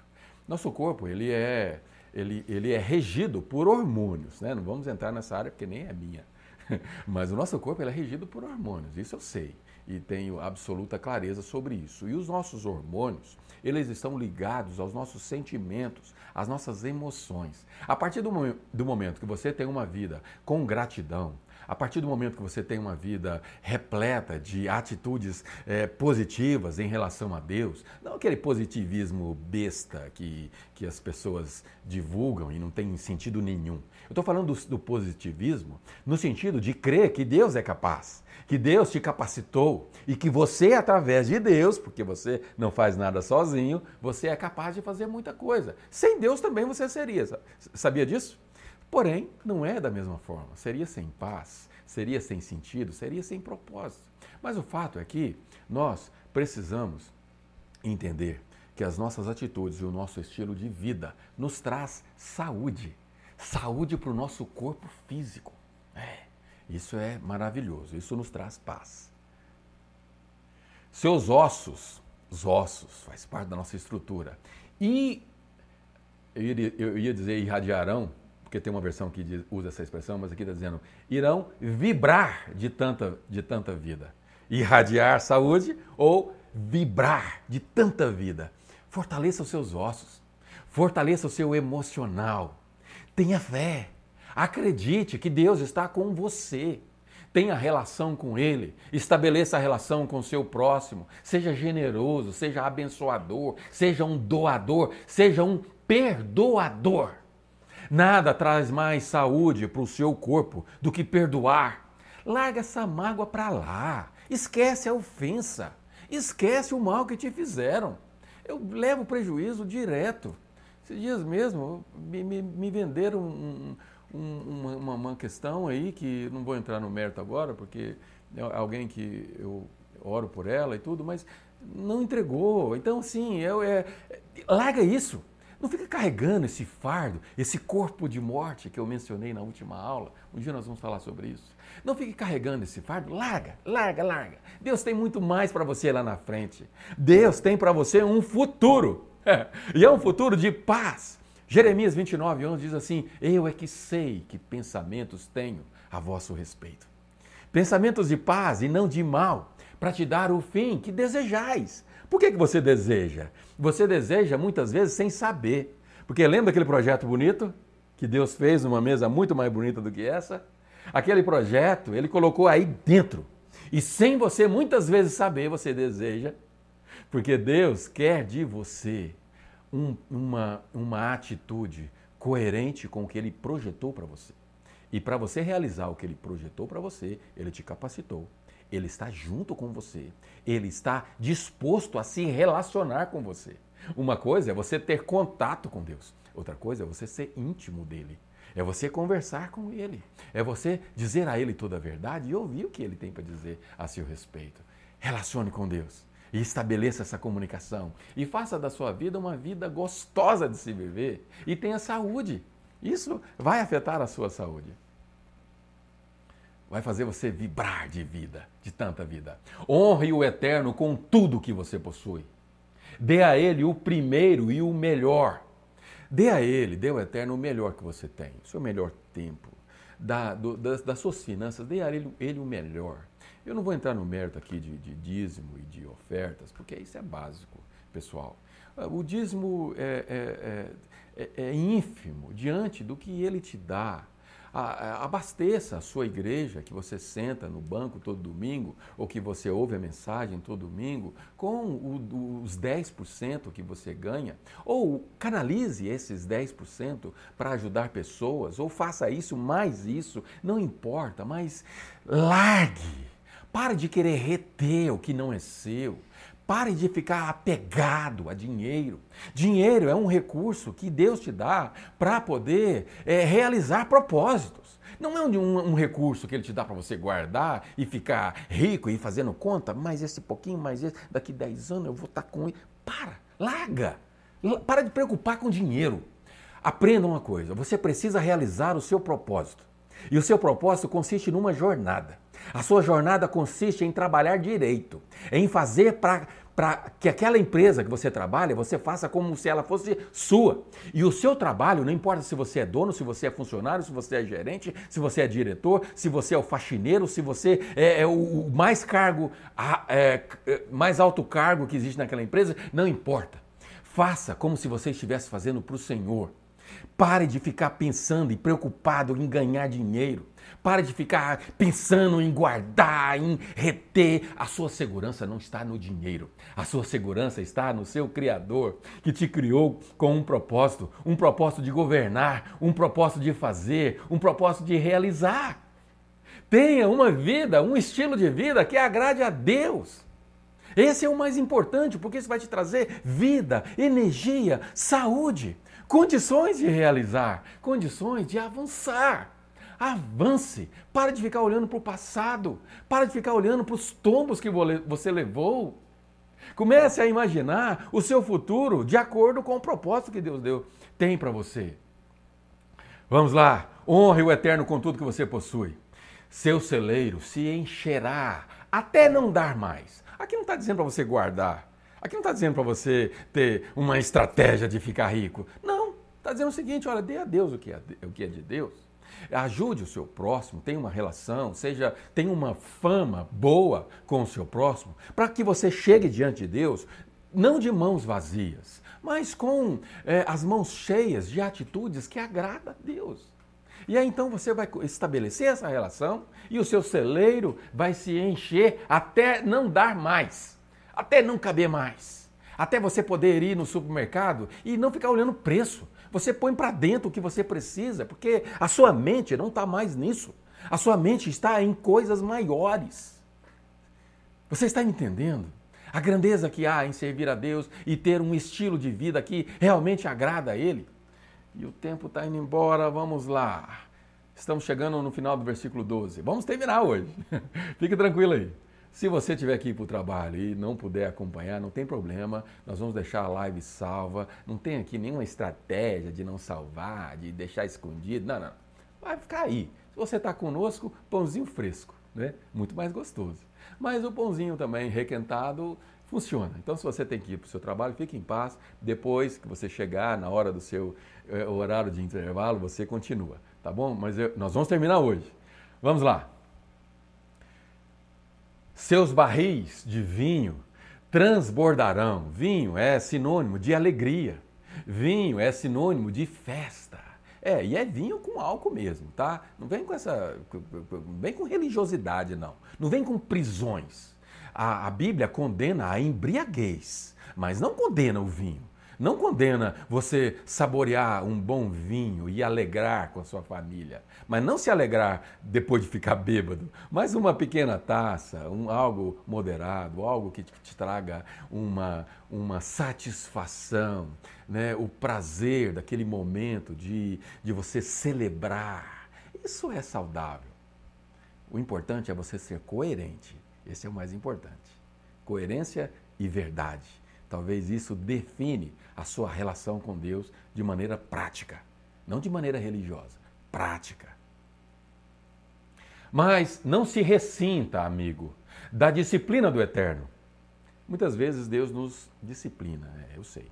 Nosso corpo, ele é, ele, ele é regido por hormônios, né? Não vamos entrar nessa área porque nem é minha. <laughs> Mas o nosso corpo ele é regido por hormônios, isso eu sei e tenho absoluta clareza sobre isso. E os nossos hormônios, eles estão ligados aos nossos sentimentos, às nossas emoções. A partir do, do momento que você tem uma vida com gratidão, a partir do momento que você tem uma vida repleta de atitudes é, positivas em relação a Deus, não aquele positivismo besta que, que as pessoas divulgam e não tem sentido nenhum. Estou falando do, do positivismo no sentido de crer que Deus é capaz que Deus te capacitou e que você, através de Deus, porque você não faz nada sozinho, você é capaz de fazer muita coisa. Sem Deus também você seria. Sabia disso? Porém, não é da mesma forma. Seria sem paz, seria sem sentido, seria sem propósito. Mas o fato é que nós precisamos entender que as nossas atitudes e o nosso estilo de vida nos traz saúde. Saúde para o nosso corpo físico. É. Isso é maravilhoso, isso nos traz paz. Seus ossos, os ossos, faz parte da nossa estrutura. E eu ia, dizer irradiarão, porque tem uma versão que usa essa expressão, mas aqui está dizendo irão vibrar de tanta, de tanta vida. Irradiar saúde ou vibrar de tanta vida. Fortaleça os seus ossos, fortaleça o seu emocional. Tenha fé. Acredite que Deus está com você. Tenha relação com Ele, estabeleça a relação com o seu próximo, seja generoso, seja abençoador, seja um doador, seja um perdoador. Nada traz mais saúde para o seu corpo do que perdoar. Larga essa mágoa para lá, esquece a ofensa, esquece o mal que te fizeram. Eu levo prejuízo direto. Esses dias mesmo me, me, me venderam um, um, uma, uma, questão aí que não vou entrar no mérito agora, porque é alguém que eu oro por ela e tudo, mas não entregou. Então, assim, eu, é, larga isso. Não fica carregando esse fardo, esse corpo de morte que eu mencionei na última aula. Um dia nós vamos falar sobre isso. Não fique carregando esse fardo, larga, larga, larga. Deus tem muito mais para você lá na frente. Deus tem para você um futuro. <laughs> e é um futuro de paz, Jeremias 29, 11 diz assim: Eu é que sei que pensamentos tenho a vosso respeito. Pensamentos de paz e não de mal, para te dar o fim que desejais. Por que, que você deseja? Você deseja muitas vezes sem saber. Porque lembra aquele projeto bonito que Deus fez numa mesa muito mais bonita do que essa? Aquele projeto, ele colocou aí dentro. E sem você muitas vezes saber, você deseja, porque Deus quer de você um, uma, uma atitude coerente com o que ele projetou para você. E para você realizar o que ele projetou para você, ele te capacitou. Ele está junto com você. Ele está disposto a se relacionar com você. Uma coisa é você ter contato com Deus, outra coisa é você ser íntimo dele. É você conversar com ele. É você dizer a ele toda a verdade e ouvir o que ele tem para dizer a seu respeito. Relacione com Deus e estabeleça essa comunicação e faça da sua vida uma vida gostosa de se viver e tenha saúde. Isso vai afetar a sua saúde. Vai fazer você vibrar de vida, de tanta vida. Honre o eterno com tudo que você possui. Dê a ele o primeiro e o melhor. Dê a ele, dê ao eterno o melhor que você tem, o seu melhor tempo. Da, do, das, das, suas finanças, dê a ele, ele, o melhor. Eu não vou entrar no mérito aqui de, de dízimo e de ofertas, porque isso é básico, pessoal. O dízimo é, é, é, é ínfimo diante do que ele te dá abasteça a sua igreja, que você senta no banco todo domingo, ou que você ouve a mensagem todo domingo, com o, os 10% que você ganha. Ou canalize esses 10% para ajudar pessoas, ou faça isso, mais isso, não importa, mas largue. Pare de querer reter o que não é seu. Pare de ficar apegado a dinheiro. Dinheiro é um recurso que Deus te dá para poder é, realizar propósitos. Não é um, um, recurso que Ele te dá para você guardar e ficar rico e fazendo conta, mais esse pouquinho, mais esse, daqui 10 anos eu vou estar tá com ele. Para, larga. Para de preocupar com dinheiro. Aprenda uma coisa: você precisa realizar o seu propósito. E o seu propósito consiste numa jornada. A sua jornada consiste em trabalhar direito, em fazer para para que aquela empresa que você trabalha, você faça como se ela fosse sua. E o seu trabalho, não importa se você é dono, se você é funcionário, se você é gerente, se você é diretor, se você é o faxineiro, se você é, é o mais cargo, é, é, mais alto cargo que existe naquela empresa, não importa. Faça como se você estivesse fazendo para o Senhor. Pare de ficar pensando e preocupado em ganhar dinheiro. Pare de ficar pensando em guardar, em reter. A sua segurança não está no dinheiro. A sua segurança está no seu Criador, que te criou com um propósito um propósito de governar, um propósito de fazer, um propósito de realizar. Tenha uma vida, um estilo de vida que agrade a Deus. Esse é o mais importante, porque isso vai te trazer vida, energia, saúde, condições de realizar, condições de avançar. Avance. Para de ficar olhando para o passado. Para de ficar olhando para os tombos que você levou. Comece a imaginar o seu futuro de acordo com o propósito que Deus deu, tem para você. Vamos lá. Honre o eterno com tudo que você possui. Seu celeiro se encherá até não dar mais. Aqui não está dizendo para você guardar. Aqui não está dizendo para você ter uma estratégia de ficar rico. Não. Está dizendo o seguinte: olha, dê a Deus o que é, o que é de Deus Ajude o seu próximo, tenha uma relação, seja, tenha uma fama boa com o seu próximo, para que você chegue diante de Deus não de mãos vazias, mas com é, as mãos cheias de atitudes que agradam a Deus. E aí então você vai estabelecer essa relação e o seu celeiro vai se encher até não dar mais, até não caber mais, até você poder ir no supermercado e não ficar olhando preço. Você põe para dentro o que você precisa, porque a sua mente não está mais nisso. A sua mente está em coisas maiores. Você está entendendo? A grandeza que há em servir a Deus e ter um estilo de vida que realmente agrada a Ele. E o tempo está indo embora, vamos lá. Estamos chegando no final do versículo 12. Vamos terminar hoje. <laughs> Fique tranquilo aí. Se você tiver aqui para o trabalho e não puder acompanhar, não tem problema, nós vamos deixar a live salva. Não tem aqui nenhuma estratégia de não salvar, de deixar escondido. Não, não. Vai ficar aí. Se você está conosco, pãozinho fresco, né? Muito mais gostoso. Mas o pãozinho também requentado funciona. Então, se você tem que ir para o seu trabalho, fique em paz. Depois que você chegar na hora do seu eh, horário de intervalo, você continua, tá bom? Mas eu, nós vamos terminar hoje. Vamos lá. Seus barris de vinho transbordarão. Vinho é sinônimo de alegria. Vinho é sinônimo de festa. É, e é vinho com álcool mesmo, tá? Não vem com essa. Não vem com religiosidade, não. Não vem com prisões. A, a Bíblia condena a embriaguez, mas não condena o vinho. Não condena você saborear um bom vinho e alegrar com a sua família, mas não se alegrar depois de ficar bêbado, mas uma pequena taça, um, algo moderado, algo que te, traga uma, uma satisfação, né? o prazer daquele momento de, de você celebrar. Isso é saudável. O importante é você ser coerente. Esse é o mais importante. Coerência e verdade. Talvez isso define a sua relação com Deus de maneira prática, não de maneira religiosa, prática. Mas não se ressinta, amigo, da disciplina do eterno. Muitas vezes Deus nos disciplina, é, eu sei.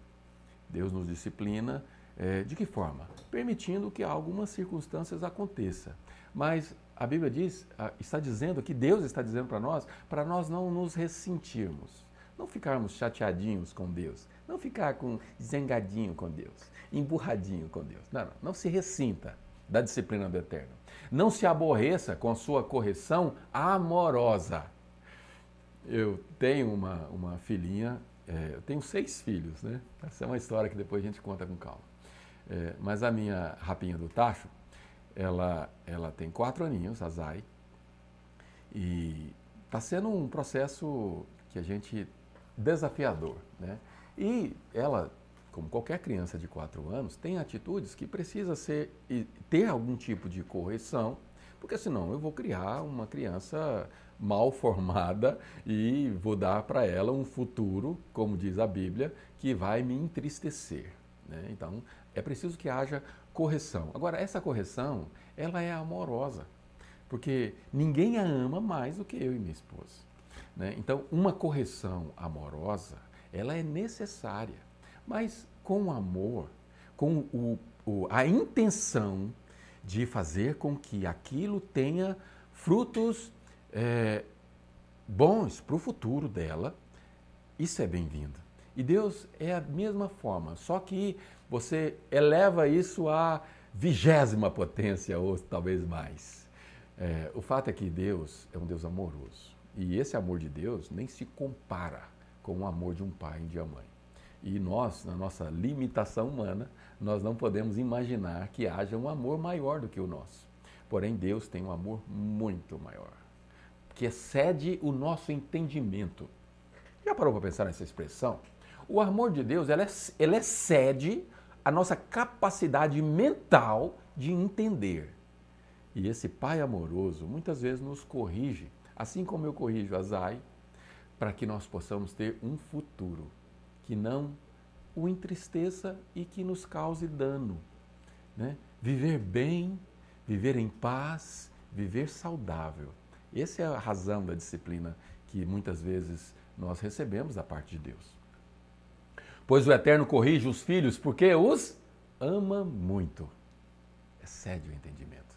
Deus nos disciplina é, de que forma? Permitindo que algumas circunstâncias aconteçam. Mas a Bíblia diz, está dizendo que Deus está dizendo para nós, para nós não nos ressentirmos. Não ficarmos chateadinhos com Deus. Não ficar com zengadinho com Deus, emburradinho com Deus. Não, não, não se ressinta da disciplina do Eterno. Não se aborreça com a sua correção amorosa. Eu tenho uma, uma filhinha, é, eu tenho seis filhos, né? Essa é uma história que depois a gente conta com calma. É, mas a minha rapinha do tacho, ela, ela tem quatro aninhos, a Zai, e está sendo um processo que a gente desafiador. Né? E ela, como qualquer criança de 4 anos, tem atitudes que precisa ser ter algum tipo de correção, porque senão eu vou criar uma criança mal formada e vou dar para ela um futuro, como diz a Bíblia, que vai me entristecer. Né? Então, é preciso que haja correção. Agora, essa correção, ela é amorosa, porque ninguém a ama mais do que eu e minha esposa. Né? Então, uma correção amorosa, ela é necessária, mas com amor, com o, o, a intenção de fazer com que aquilo tenha frutos é, bons para o futuro dela, isso é bem-vindo. E Deus é a mesma forma, só que você eleva isso à vigésima potência, ou talvez mais. É, o fato é que Deus é um Deus amoroso. E esse amor de Deus nem se compara com o amor de um pai e de uma mãe. E nós, na nossa limitação humana, nós não podemos imaginar que haja um amor maior do que o nosso. Porém, Deus tem um amor muito maior, que excede o nosso entendimento. Já parou para pensar nessa expressão? O amor de Deus, ela, ela excede a nossa capacidade mental de entender. E esse Pai amoroso muitas vezes nos corrige assim como eu corrijo a Zai, para que nós possamos ter um futuro que não o entristeça e que nos cause dano. Né? Viver bem, viver em paz, viver saudável. Essa é a razão da disciplina que muitas vezes nós recebemos da parte de Deus. Pois o Eterno corrige os filhos porque os ama muito. Excede o entendimento.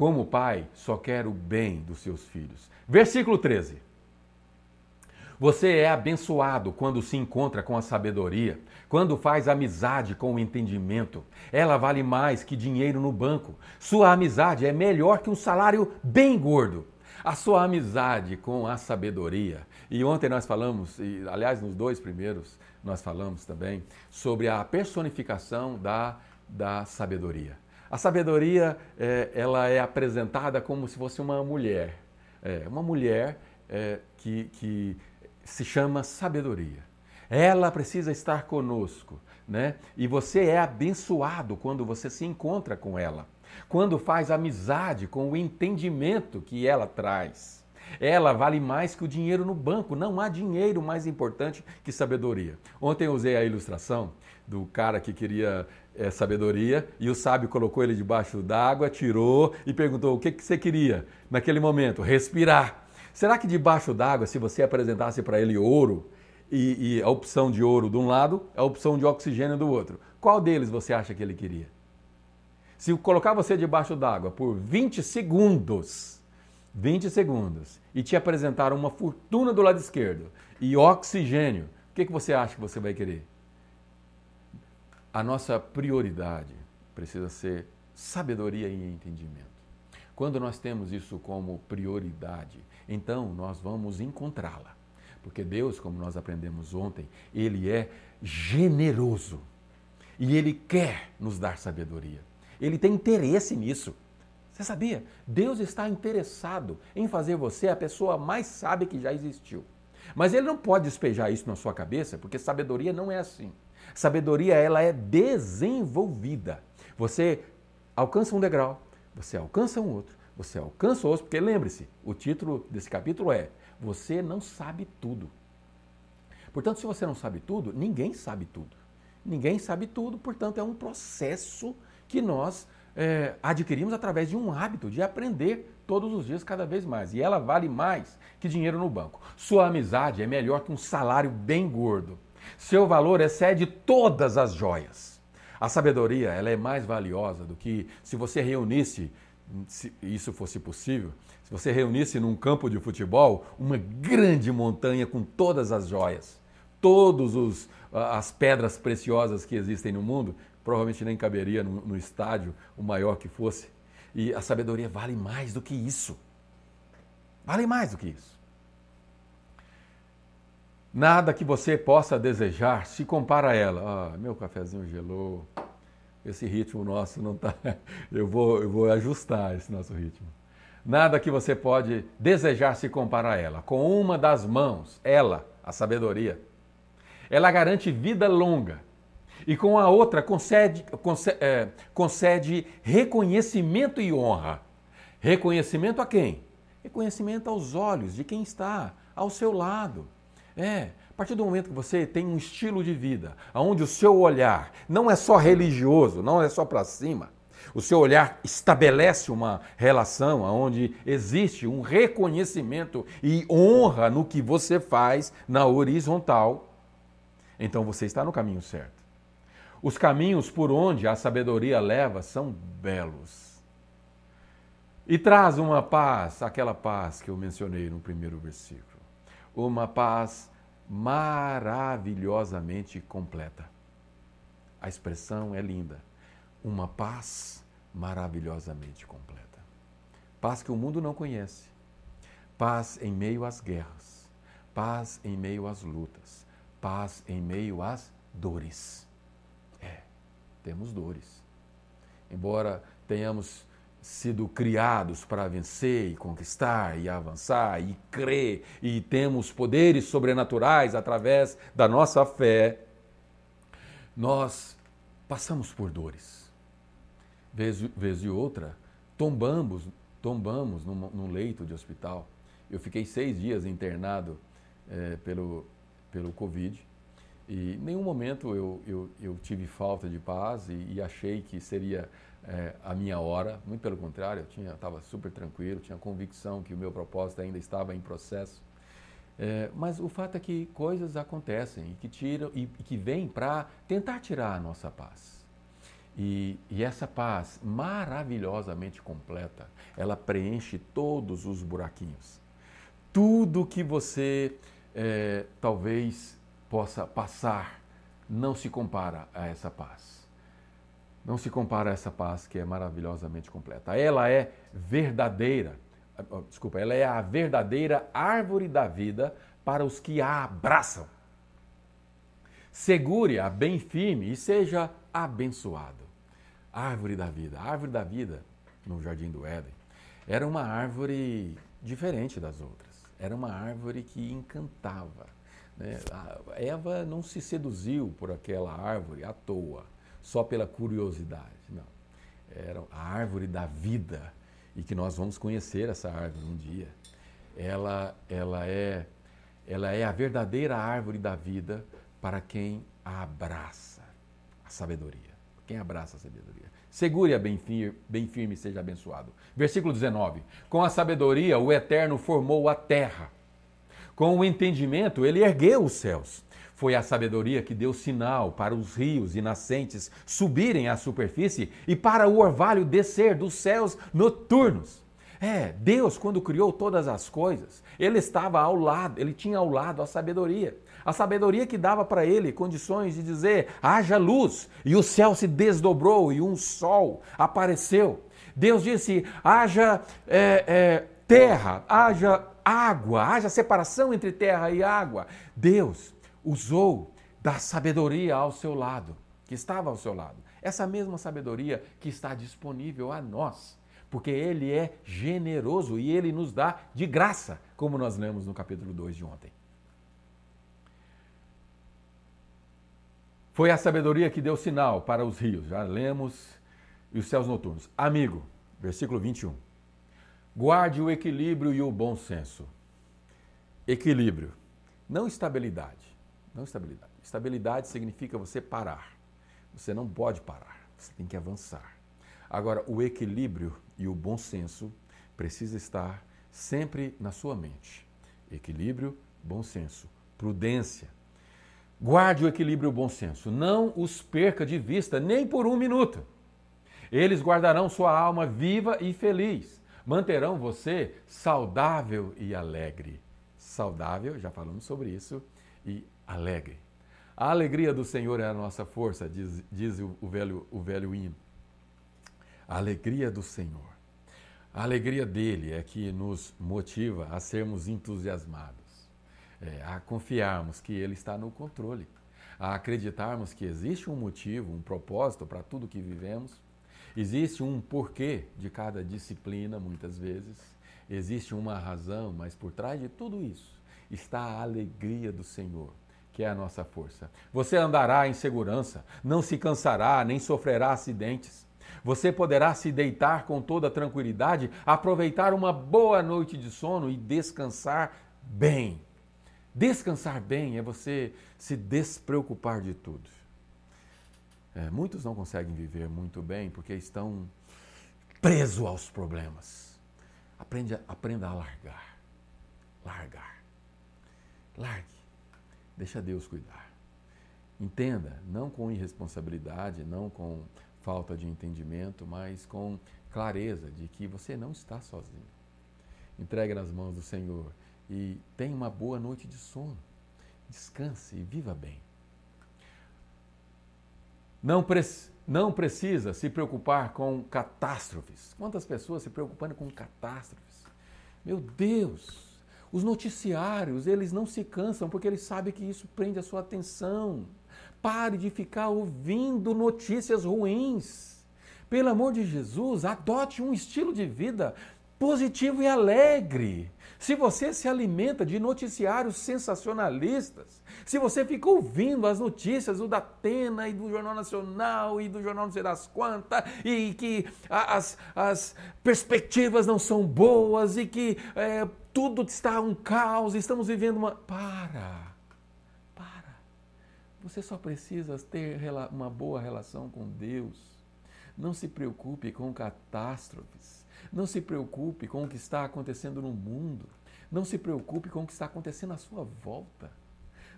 Como pai, só quer o bem dos seus filhos. Versículo 13. Você é abençoado quando se encontra com a sabedoria, quando faz amizade com o entendimento. Ela vale mais que dinheiro no banco. Sua amizade é melhor que um salário bem gordo. A sua amizade com a sabedoria. E ontem nós falamos, e aliás, nos dois primeiros, nós falamos também sobre a personificação da, da sabedoria. A sabedoria, é, ela é apresentada como se fosse uma mulher. É, uma mulher é, que, que se chama sabedoria. Ela precisa estar conosco, né? E você é abençoado quando você se encontra com ela. Quando faz amizade com o entendimento que ela traz. Ela vale mais que o dinheiro no banco. Não há dinheiro mais importante que sabedoria. Ontem eu usei a ilustração do cara que queria é, sabedoria e o sábio colocou ele debaixo d'água, tirou e perguntou: o que, que você queria naquele momento? Respirar. Será que debaixo d'água, se você apresentasse para ele ouro e, e a opção de ouro de um lado, a opção de oxigênio do outro, qual deles você acha que ele queria? Se colocar você debaixo d'água por 20 segundos, 20 segundos, e te apresentar uma fortuna do lado esquerdo e oxigênio, o que, que você acha que você vai querer? A nossa prioridade precisa ser sabedoria e entendimento. Quando nós temos isso como prioridade, então nós vamos encontrá-la. Porque Deus, como nós aprendemos ontem, Ele é generoso. E Ele quer nos dar sabedoria. Ele tem interesse nisso. Você sabia? Deus está interessado em fazer você a pessoa mais sábia que já existiu. Mas ele não pode despejar isso na sua cabeça, porque sabedoria não é assim. Sabedoria ela é desenvolvida. Você alcança um degrau, você alcança um outro, você alcança outro, porque lembre-se, o título desse capítulo é Você não sabe tudo. Portanto, se você não sabe tudo, ninguém sabe tudo. Ninguém sabe tudo, portanto, é um processo que nós é, adquirimos através de um hábito de aprender todos os dias, cada vez mais. E ela vale mais que dinheiro no banco. Sua amizade é melhor que um salário bem gordo. Seu valor excede todas as joias. A sabedoria ela é mais valiosa do que se você reunisse, se isso fosse possível, se você reunisse num campo de futebol uma grande montanha com todas as joias, todas as pedras preciosas que existem no mundo, provavelmente nem caberia no, no estádio, o maior que fosse. E a sabedoria vale mais do que isso. Vale mais do que isso. Nada que você possa desejar se compara a ela. Ah, meu cafezinho gelou. Esse ritmo nosso não está. <laughs> Eu vou, eu vou ajustar esse nosso ritmo. Nada que você pode desejar se compara a ela. Com uma das mãos, ela, a sabedoria, ela garante vida longa e com a outra concede, concede, é, concede reconhecimento e honra. Reconhecimento a quem? Reconhecimento aos olhos de quem está ao seu lado. É, a partir do momento que você tem um estilo de vida, onde o seu olhar não é só religioso, não é só para cima, o seu olhar estabelece uma relação onde existe um reconhecimento e honra no que você faz na horizontal, então você está no caminho certo. Os caminhos por onde a sabedoria leva são belos. E traz uma paz, aquela paz que eu mencionei no primeiro versículo. Uma paz maravilhosamente completa. A expressão é linda. Uma paz maravilhosamente completa. Paz que o mundo não conhece. Paz em meio às guerras. Paz em meio às lutas. Paz em meio às dores temos dores. Embora tenhamos sido criados para vencer e conquistar e avançar e crer e temos poderes sobrenaturais através da nossa fé, nós passamos por dores. Vez, vez outra, tombamos, tombamos num, num leito de hospital. Eu fiquei seis dias internado é, pelo, pelo Covid e em nenhum momento eu, eu, eu tive falta de paz e, e achei que seria é, a minha hora. Muito pelo contrário, eu estava super tranquilo, tinha convicção que o meu propósito ainda estava em processo. É, mas o fato é que coisas acontecem e que tiram e, e que vêm para tentar tirar a nossa paz. E, e, essa paz maravilhosamente completa, ela preenche todos os buraquinhos. Tudo que você é, talvez possa passar não se compara a essa paz. Não se compara a essa paz que é maravilhosamente completa. Ela é verdadeira, desculpa, ela é a verdadeira árvore da vida para os que a abraçam. Segure-a bem firme e seja abençoado. Árvore da vida. A árvore da vida no Jardim do Éden era uma árvore diferente das outras. Era uma árvore que encantava né? Eva não se seduziu por aquela árvore à toa, só pela curiosidade. Não. Era a árvore da vida e que nós vamos conhecer essa árvore um dia. Ela, ela, é, ela é a verdadeira árvore da vida para quem a abraça a sabedoria. Quem abraça a sabedoria. Segure-a bem firme, bem firme e seja abençoado. Versículo 19. Com a sabedoria, o Eterno formou a terra com o entendimento, ele ergueu os céus. Foi a sabedoria que deu sinal para os rios e nascentes subirem à superfície e para o orvalho descer dos céus noturnos. É, Deus, quando criou todas as coisas, ele estava ao lado, ele tinha ao lado a sabedoria. A sabedoria que dava para ele condições de dizer: haja luz, e o céu se desdobrou e um sol apareceu. Deus disse: haja é, é, terra, haja água, haja separação entre terra e água. Deus usou da sabedoria ao seu lado, que estava ao seu lado. Essa mesma sabedoria que está disponível a nós, porque Ele é generoso e Ele nos dá de graça, como nós lemos no capítulo 2 de ontem. Foi a sabedoria que deu sinal para os rios, já lemos, e os céus noturnos. Amigo, versículo 21. Guarde o equilíbrio e o bom senso. Equilíbrio, não estabilidade. Não estabilidade. Estabilidade significa você parar. Você não pode parar, você tem que avançar. Agora, o equilíbrio e o bom senso precisa estar sempre na sua mente. Equilíbrio, bom senso, prudência. Guarde o equilíbrio e o bom senso. Não os perca de vista nem por um minuto. Eles guardarão sua alma viva e feliz. Manterão você saudável e alegre. Saudável, já falamos sobre isso, e alegre. A alegria do Senhor é a nossa força, diz, diz o, velho, o velho hino. A alegria do Senhor. A alegria dele é que nos motiva a sermos entusiasmados, é, a confiarmos que ele está no controle, a acreditarmos que existe um motivo, um propósito para tudo que vivemos, existe um porquê de cada disciplina, muitas vezes, existe uma razão, mas por trás de tudo isso está a alegria do Senhor que é a nossa força. Você andará em segurança, não se cansará, nem sofrerá acidentes. Você poderá se deitar com toda tranquilidade, aproveitar uma boa noite de sono e descansar bem. Descansar bem é você se despreocupar de tudo. É, muitos não conseguem viver muito bem porque estão presos aos problemas. Aprenda, aprenda a largar. Largar. Largue. Deixa Deus cuidar. Entenda, não com irresponsabilidade, não com falta de entendimento, mas com clareza de que você não está sozinho. Entregue nas mãos do Senhor e tenha uma boa noite de sono. Descanse e viva bem. Não, pre não precisa se preocupar com catástrofes. Quantas pessoas se preocupando com catástrofes? Meu Deus! Os noticiários, eles não se cansam porque eles sabem que isso prende a sua atenção. Pare de ficar ouvindo notícias ruins. Pelo amor de Jesus, adote um estilo de vida positivo e alegre. Se você se alimenta de noticiários sensacionalistas, se você fica ouvindo as notícias do Datena e do Jornal Nacional e do Jornal não sei das quantas, e que as, as perspectivas não são boas e que é, tudo está um caos, estamos vivendo uma. Para! Para! Você só precisa ter uma boa relação com Deus. Não se preocupe com catástrofes. Não se preocupe com o que está acontecendo no mundo. Não se preocupe com o que está acontecendo à sua volta.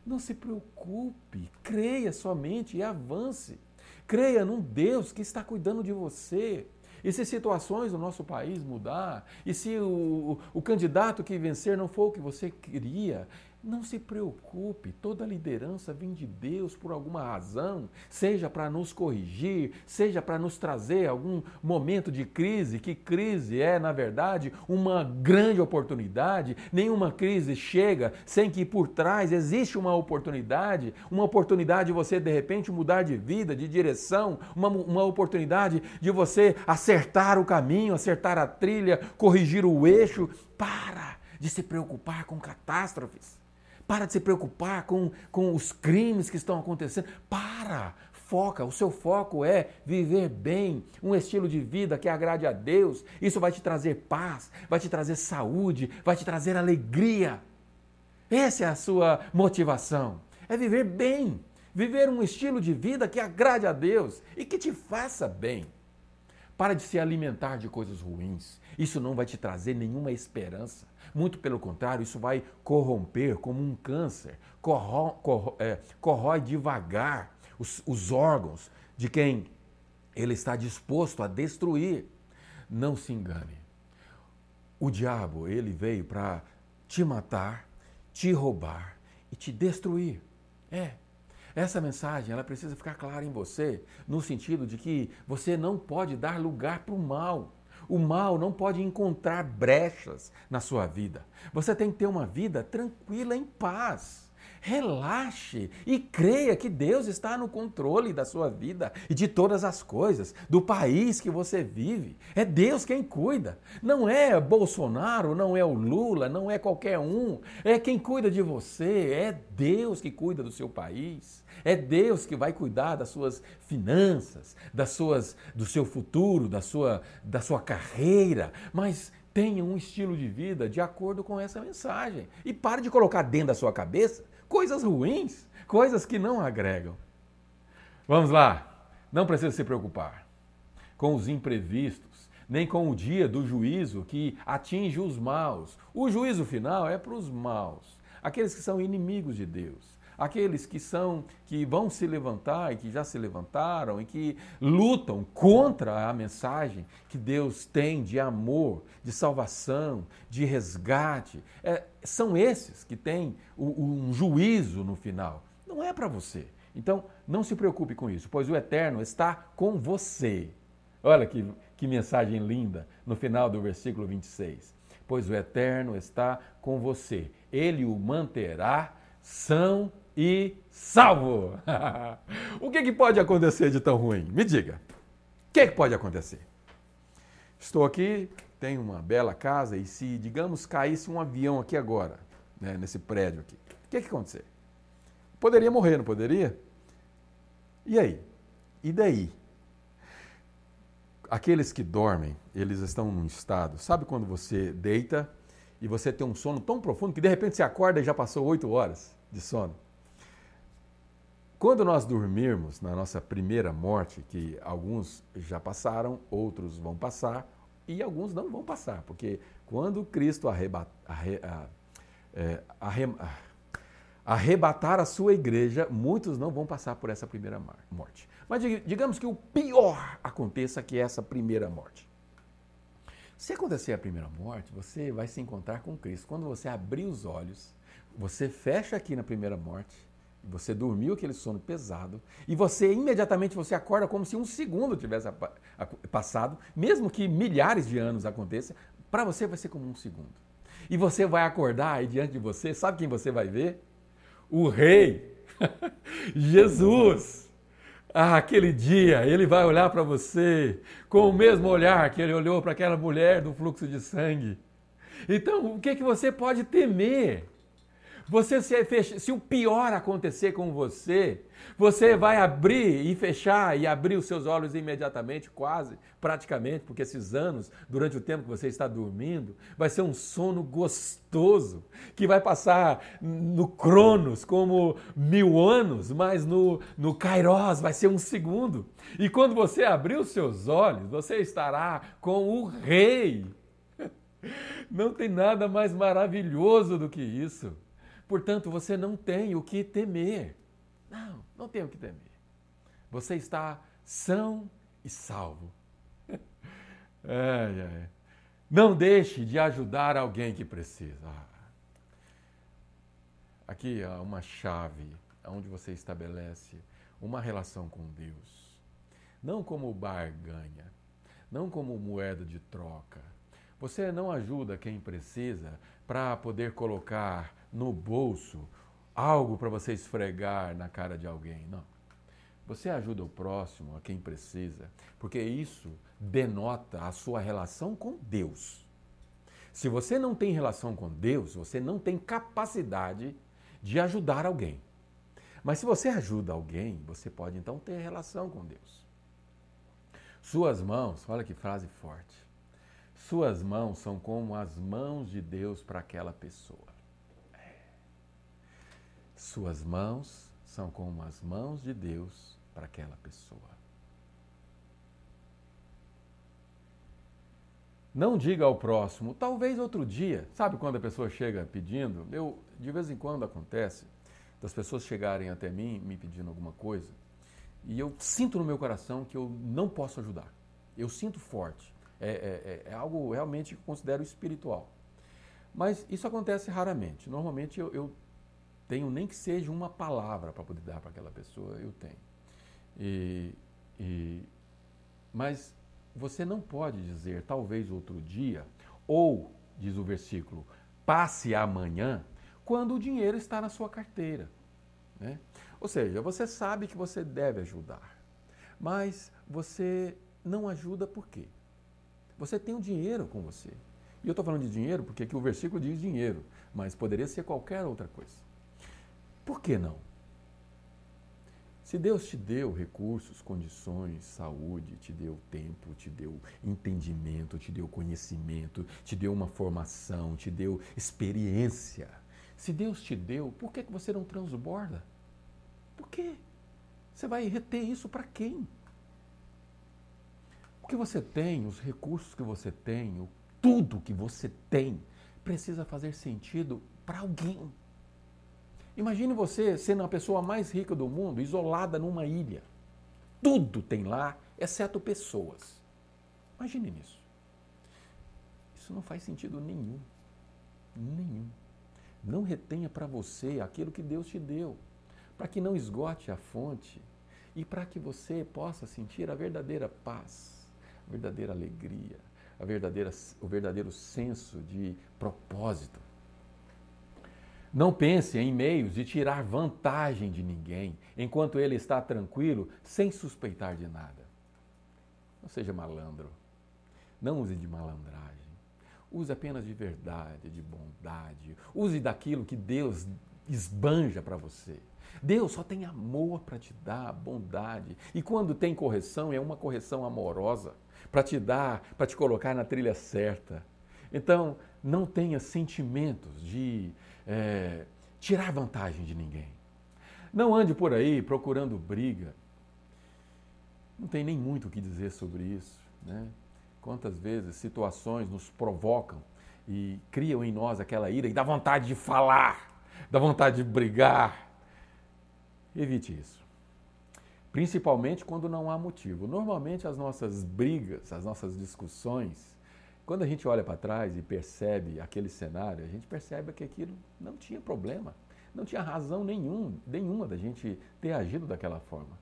Não se preocupe. Creia somente e avance. Creia num Deus que está cuidando de você. E se situações no nosso país mudar, e se o, o candidato que vencer não for o que você queria, não se preocupe, toda liderança vem de Deus por alguma razão, seja para nos corrigir, seja para nos trazer algum momento de crise, que crise é, na verdade, uma grande oportunidade. Nenhuma crise chega sem que por trás existe uma oportunidade, uma oportunidade de você de repente mudar de vida, de direção, uma, uma oportunidade de você acertar o caminho, acertar a trilha, corrigir o eixo. Para de se preocupar com catástrofes. Para de se preocupar com, com os crimes que estão acontecendo. Para! Foca, o seu foco é viver bem, um estilo de vida que agrade a Deus. Isso vai te trazer paz, vai te trazer saúde, vai te trazer alegria. Essa é a sua motivação. É viver bem, viver um estilo de vida que agrade a Deus e que te faça bem. Para de se alimentar de coisas ruins. Isso não vai te trazer nenhuma esperança. Muito pelo contrário, isso vai corromper como um câncer, corro, corro, é, corrói devagar os, os órgãos de quem ele está disposto a destruir. Não se engane. O diabo, ele veio para te matar, te roubar e te destruir. É. Essa mensagem, ela precisa ficar clara em você, no sentido de que você não pode dar lugar para o mal. O mal não pode encontrar brechas na sua vida. Você tem que ter uma vida tranquila, em paz. Relaxe e creia que Deus está no controle da sua vida e de todas as coisas, do país que você vive. É Deus quem cuida. Não é Bolsonaro, não é o Lula, não é qualquer um. É quem cuida de você. É Deus que cuida do seu país. É Deus que vai cuidar das suas finanças, das suas, do seu futuro, da sua, da sua carreira. Mas tenha um estilo de vida de acordo com essa mensagem. E pare de colocar dentro da sua cabeça coisas ruins, coisas que não agregam. Vamos lá, não precisa se preocupar com os imprevistos, nem com o dia do juízo que atinge os maus. O juízo final é para os maus, aqueles que são inimigos de Deus aqueles que são que vão se levantar e que já se levantaram e que lutam contra a mensagem que Deus tem de amor, de salvação, de resgate, é, são esses que têm um juízo no final. Não é para você. Então, não se preocupe com isso, pois o Eterno está com você. Olha que, que mensagem linda no final do versículo 26. Pois o Eterno está com você, ele o manterá são e salvo. <laughs> o que, que, pode acontecer de tão ruim? Me diga. O que, que pode acontecer? Estou aqui, tenho uma bela casa e se, digamos, caísse um avião aqui agora, né, nesse prédio aqui, o que, que acontecer? Poderia morrer, não poderia? E aí? E daí? Aqueles que dormem, eles estão num estado. Sabe quando você deita e você tem um sono tão profundo que de repente você acorda e já passou oito horas de sono? Quando nós dormirmos na nossa primeira morte, que alguns já passaram, outros vão passar e alguns não vão passar, porque quando Cristo arre, é, arre, arrebatar a sua igreja, muitos não vão passar por essa primeira morte. Mas digamos que o pior aconteça que é essa primeira morte. Se acontecer a primeira morte, você vai se encontrar com Cristo. Quando você abrir os olhos, você fecha aqui na primeira morte você dormiu aquele sono pesado e você imediatamente você acorda como se um segundo tivesse passado, mesmo que milhares de anos aconteça, para você vai ser como um segundo. E você vai acordar e diante de você, sabe quem você vai ver? O rei <laughs> Jesus. Ah, aquele dia ele vai olhar para você com o mesmo olhar que ele olhou para aquela mulher do fluxo de sangue. Então, o que, que você pode temer? Você se, fecha, se o pior acontecer com você, você vai abrir e fechar e abrir os seus olhos imediatamente, quase, praticamente, porque esses anos, durante o tempo que você está dormindo, vai ser um sono gostoso, que vai passar no Cronos como mil anos, mas no, no Kairos vai ser um segundo. E quando você abrir os seus olhos, você estará com o Rei. <laughs> Não tem nada mais maravilhoso do que isso. Portanto, você não tem o que temer. Não, não tem o que temer. Você está são e salvo. <laughs> é, é. Não deixe de ajudar alguém que precisa. Aqui há uma chave onde você estabelece uma relação com Deus. Não como barganha, não como moeda de troca. Você não ajuda quem precisa para poder colocar no bolso algo para você esfregar na cara de alguém. Não. Você ajuda o próximo, a quem precisa, porque isso denota a sua relação com Deus. Se você não tem relação com Deus, você não tem capacidade de ajudar alguém. Mas se você ajuda alguém, você pode então ter relação com Deus. Suas mãos, olha que frase forte. Suas mãos são como as mãos de Deus para aquela pessoa. Suas mãos são como as mãos de Deus para aquela pessoa. Não diga ao próximo, talvez outro dia. Sabe quando a pessoa chega pedindo? Eu, de vez em quando acontece das pessoas chegarem até mim me pedindo alguma coisa e eu sinto no meu coração que eu não posso ajudar. Eu sinto forte. É, é, é, é algo realmente que considero espiritual. Mas isso acontece raramente. Normalmente eu, eu tenho nem que seja uma palavra para poder dar para aquela pessoa, eu tenho. E, e, mas você não pode dizer talvez outro dia, ou, diz o versículo, passe amanhã, quando o dinheiro está na sua carteira. Né? Ou seja, você sabe que você deve ajudar, mas você não ajuda por quê? Você tem o dinheiro com você. E eu estou falando de dinheiro porque aqui o versículo diz dinheiro, mas poderia ser qualquer outra coisa. Por que não? Se Deus te deu recursos, condições, saúde, te deu tempo, te deu entendimento, te deu conhecimento, te deu uma formação, te deu experiência. Se Deus te deu, por que você não transborda? Por quê? Você vai reter isso para quem? O que você tem, os recursos que você tem, tudo que você tem, precisa fazer sentido para alguém. Imagine você sendo a pessoa mais rica do mundo, isolada numa ilha. Tudo tem lá, exceto pessoas. Imagine isso. Isso não faz sentido nenhum. Nenhum. Não retenha para você aquilo que Deus te deu, para que não esgote a fonte e para que você possa sentir a verdadeira paz, a verdadeira alegria, a verdadeira, o verdadeiro senso de propósito. Não pense em meios de tirar vantagem de ninguém enquanto ele está tranquilo, sem suspeitar de nada. Não seja malandro. Não use de malandragem. Use apenas de verdade, de bondade. Use daquilo que Deus esbanja para você. Deus só tem amor para te dar, bondade. E quando tem correção, é uma correção amorosa para te dar, para te colocar na trilha certa. Então, não tenha sentimentos de é, tirar vantagem de ninguém. Não ande por aí procurando briga. Não tem nem muito o que dizer sobre isso. Né? Quantas vezes situações nos provocam e criam em nós aquela ira e dá vontade de falar, dá vontade de brigar. Evite isso. Principalmente quando não há motivo. Normalmente as nossas brigas, as nossas discussões, quando a gente olha para trás e percebe aquele cenário, a gente percebe que aquilo não tinha problema, não tinha razão nenhum, nenhuma da gente ter agido daquela forma.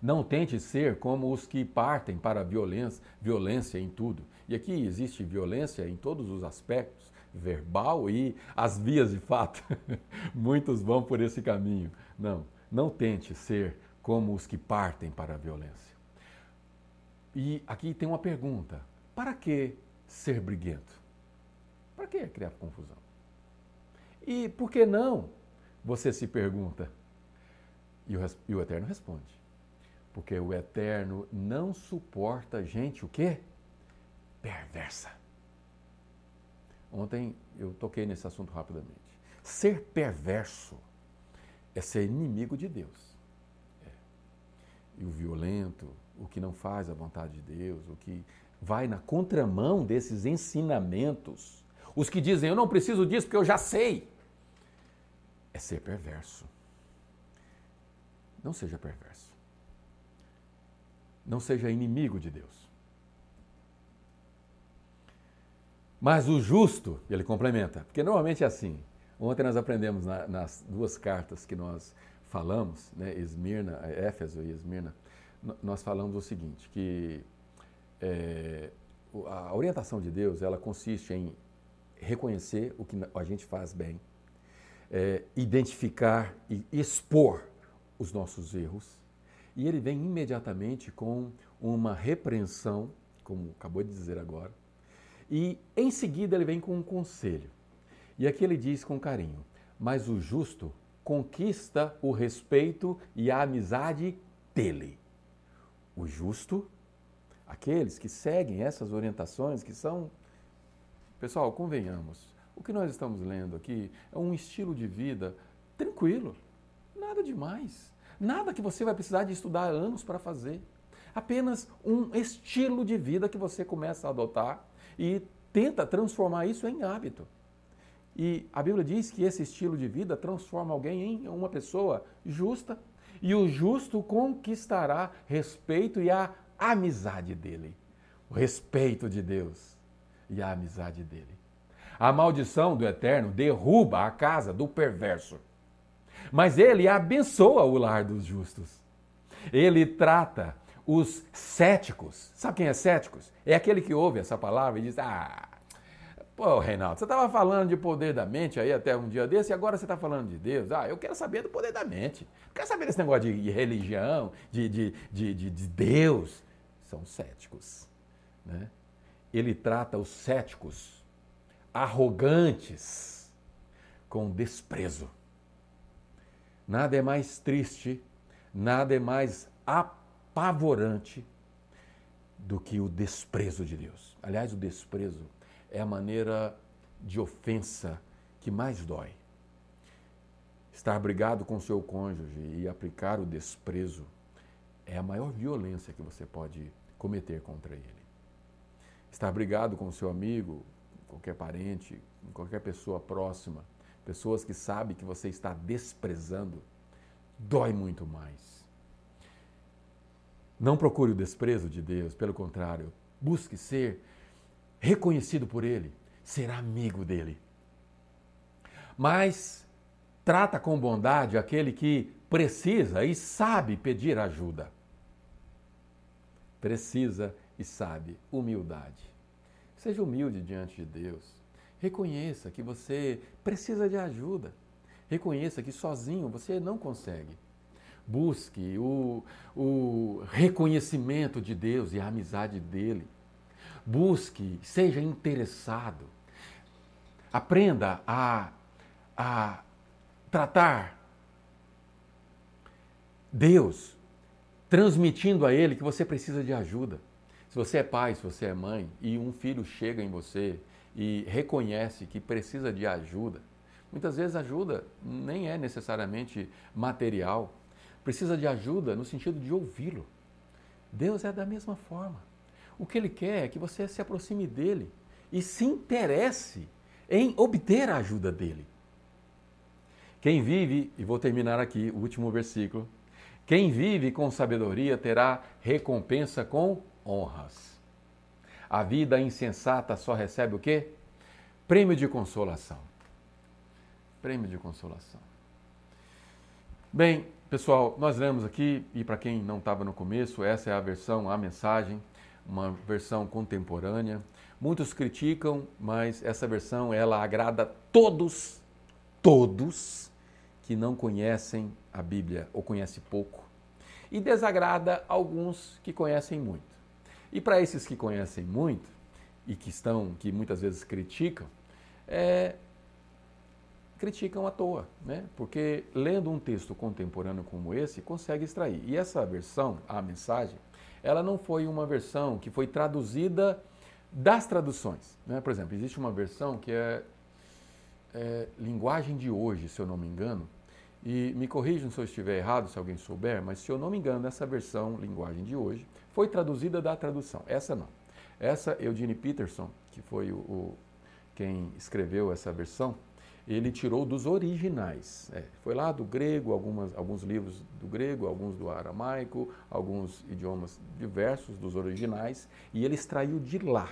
Não tente ser como os que partem para a violência, violência em tudo. E aqui existe violência em todos os aspectos, verbal e as vias de fato. <laughs> Muitos vão por esse caminho. Não, não tente ser como os que partem para a violência. E aqui tem uma pergunta: para que ser briguento? Para que criar confusão? E por que não? Você se pergunta. E o, e o Eterno responde. Porque o Eterno não suporta gente o quê? Perversa. Ontem eu toquei nesse assunto rapidamente. Ser perverso é ser inimigo de Deus. É. E o violento, o que não faz a vontade de Deus, o que vai na contramão desses ensinamentos. Os que dizem, eu não preciso disso porque eu já sei, é ser perverso. Não seja perverso. Não seja inimigo de Deus. Mas o justo, ele complementa, porque normalmente é assim. Ontem nós aprendemos na, nas duas cartas que nós falamos, né, Esmirna, Éfeso e Esmirna, nós falamos o seguinte, que é, a orientação de Deus ela consiste em reconhecer o que a gente faz bem, é, identificar e expor os nossos erros, e ele vem imediatamente com uma repreensão, como acabou de dizer agora, e em seguida ele vem com um conselho. E aqui ele diz com carinho: Mas o justo conquista o respeito e a amizade dele. O justo aqueles que seguem essas orientações que são. Pessoal, convenhamos, o que nós estamos lendo aqui é um estilo de vida tranquilo, nada demais, nada que você vai precisar de estudar anos para fazer. Apenas um estilo de vida que você começa a adotar e tenta transformar isso em hábito. E a Bíblia diz que esse estilo de vida transforma alguém em uma pessoa justa, e o justo conquistará respeito e a a amizade dele, o respeito de Deus e a amizade dele. A maldição do eterno derruba a casa do perverso, mas ele abençoa o lar dos justos. Ele trata os céticos. Sabe quem é céticos? É aquele que ouve essa palavra e diz: Ah, pô, Reinaldo, você estava falando de poder da mente aí até um dia desse e agora você está falando de Deus. Ah, eu quero saber do poder da mente. Não quero saber desse negócio de religião, de, de, de, de, de Deus. São céticos. Né? Ele trata os céticos arrogantes com desprezo. Nada é mais triste, nada é mais apavorante do que o desprezo de Deus. Aliás, o desprezo é a maneira de ofensa que mais dói. Estar brigado com seu cônjuge e aplicar o desprezo é a maior violência que você pode cometer contra ele. Estar brigado com seu amigo, qualquer parente, qualquer pessoa próxima, pessoas que sabem que você está desprezando, dói muito mais. Não procure o desprezo de Deus, pelo contrário, busque ser reconhecido por Ele, ser amigo dele. Mas trata com bondade aquele que precisa e sabe pedir ajuda. Precisa e sabe humildade. Seja humilde diante de Deus. Reconheça que você precisa de ajuda. Reconheça que sozinho você não consegue. Busque o, o reconhecimento de Deus e a amizade dele. Busque, seja interessado. Aprenda a, a tratar Deus, transmitindo a Ele que você precisa de ajuda. Se você é pai, se você é mãe e um filho chega em você e reconhece que precisa de ajuda, muitas vezes ajuda nem é necessariamente material, precisa de ajuda no sentido de ouvi-lo. Deus é da mesma forma. O que Ele quer é que você se aproxime dele e se interesse em obter a ajuda dele. Quem vive, e vou terminar aqui o último versículo, quem vive com sabedoria terá recompensa com honras. A vida insensata só recebe o quê? Prêmio de consolação. Prêmio de consolação. Bem, pessoal, nós lemos aqui, e para quem não estava no começo, essa é a versão, a mensagem, uma versão contemporânea. Muitos criticam, mas essa versão ela agrada todos, todos que não conhecem a Bíblia ou conhecem pouco, e desagrada alguns que conhecem muito. E para esses que conhecem muito e que estão, que muitas vezes criticam, é, criticam à toa, né? Porque lendo um texto contemporâneo como esse, consegue extrair. E essa versão, a mensagem, ela não foi uma versão que foi traduzida das traduções. Né? Por exemplo, existe uma versão que é, é linguagem de hoje, se eu não me engano, e me corrijam se eu estiver errado, se alguém souber, mas se eu não me engano, essa versão, linguagem de hoje, foi traduzida da tradução. Essa não. Essa, Eugene Peterson, que foi o, o quem escreveu essa versão, ele tirou dos originais. É, foi lá do grego, algumas, alguns livros do grego, alguns do aramaico, alguns idiomas diversos dos originais, e ele extraiu de lá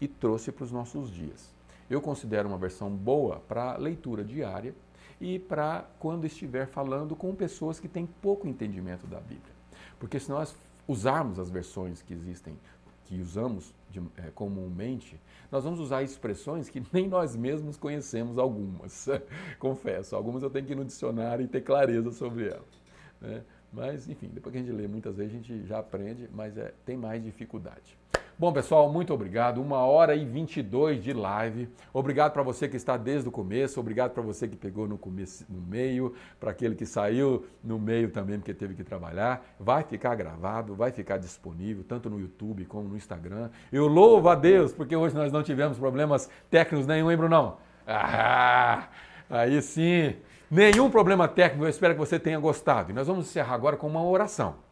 e trouxe para os nossos dias. Eu considero uma versão boa para leitura diária e para quando estiver falando com pessoas que têm pouco entendimento da Bíblia. Porque se nós usarmos as versões que existem, que usamos de, é, comumente, nós vamos usar expressões que nem nós mesmos conhecemos algumas. <laughs> Confesso, algumas eu tenho que ir no dicionário e ter clareza sobre elas. Né? Mas, enfim, depois que a gente lê, muitas vezes a gente já aprende, mas é, tem mais dificuldade. Bom, pessoal, muito obrigado. Uma hora e 22 de live. Obrigado para você que está desde o começo. Obrigado para você que pegou no começo, no meio, para aquele que saiu no meio também porque teve que trabalhar. Vai ficar gravado, vai ficar disponível tanto no YouTube como no Instagram. Eu louvo a Deus porque hoje nós não tivemos problemas técnicos nenhum, hein, Brunão? Ah, aí sim. Nenhum problema técnico. Eu espero que você tenha gostado. E nós vamos encerrar agora com uma oração.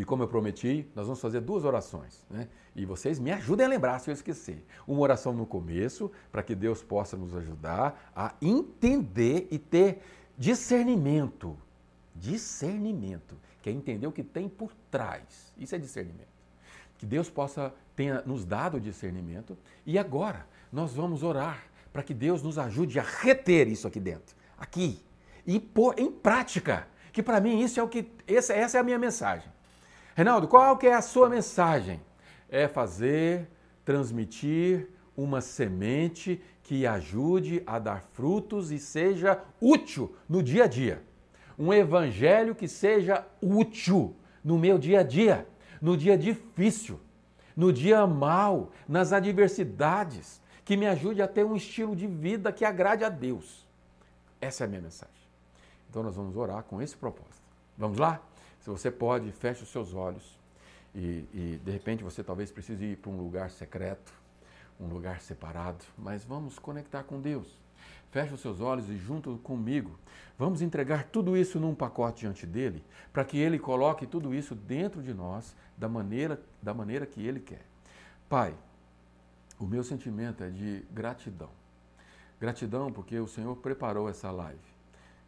E como eu prometi, nós vamos fazer duas orações. Né? E vocês me ajudem a lembrar se eu esquecer. Uma oração no começo, para que Deus possa nos ajudar a entender e ter discernimento. Discernimento, que é entender o que tem por trás. Isso é discernimento. Que Deus possa tenha nos dado discernimento. E agora nós vamos orar para que Deus nos ajude a reter isso aqui dentro, aqui, e pôr em prática. Que para mim isso é o que essa, essa é a minha mensagem Reinaldo, qual que é a sua mensagem? É fazer, transmitir uma semente que ajude a dar frutos e seja útil no dia a dia. Um evangelho que seja útil no meu dia a dia, no dia difícil, no dia mal, nas adversidades, que me ajude a ter um estilo de vida que agrade a Deus. Essa é a minha mensagem. Então nós vamos orar com esse propósito. Vamos lá? Se você pode, feche os seus olhos e, e de repente você talvez precise ir para um lugar secreto, um lugar separado, mas vamos conectar com Deus. Feche os seus olhos e junto comigo, vamos entregar tudo isso num pacote diante dele, para que ele coloque tudo isso dentro de nós da maneira, da maneira que ele quer. Pai, o meu sentimento é de gratidão. Gratidão porque o Senhor preparou essa live.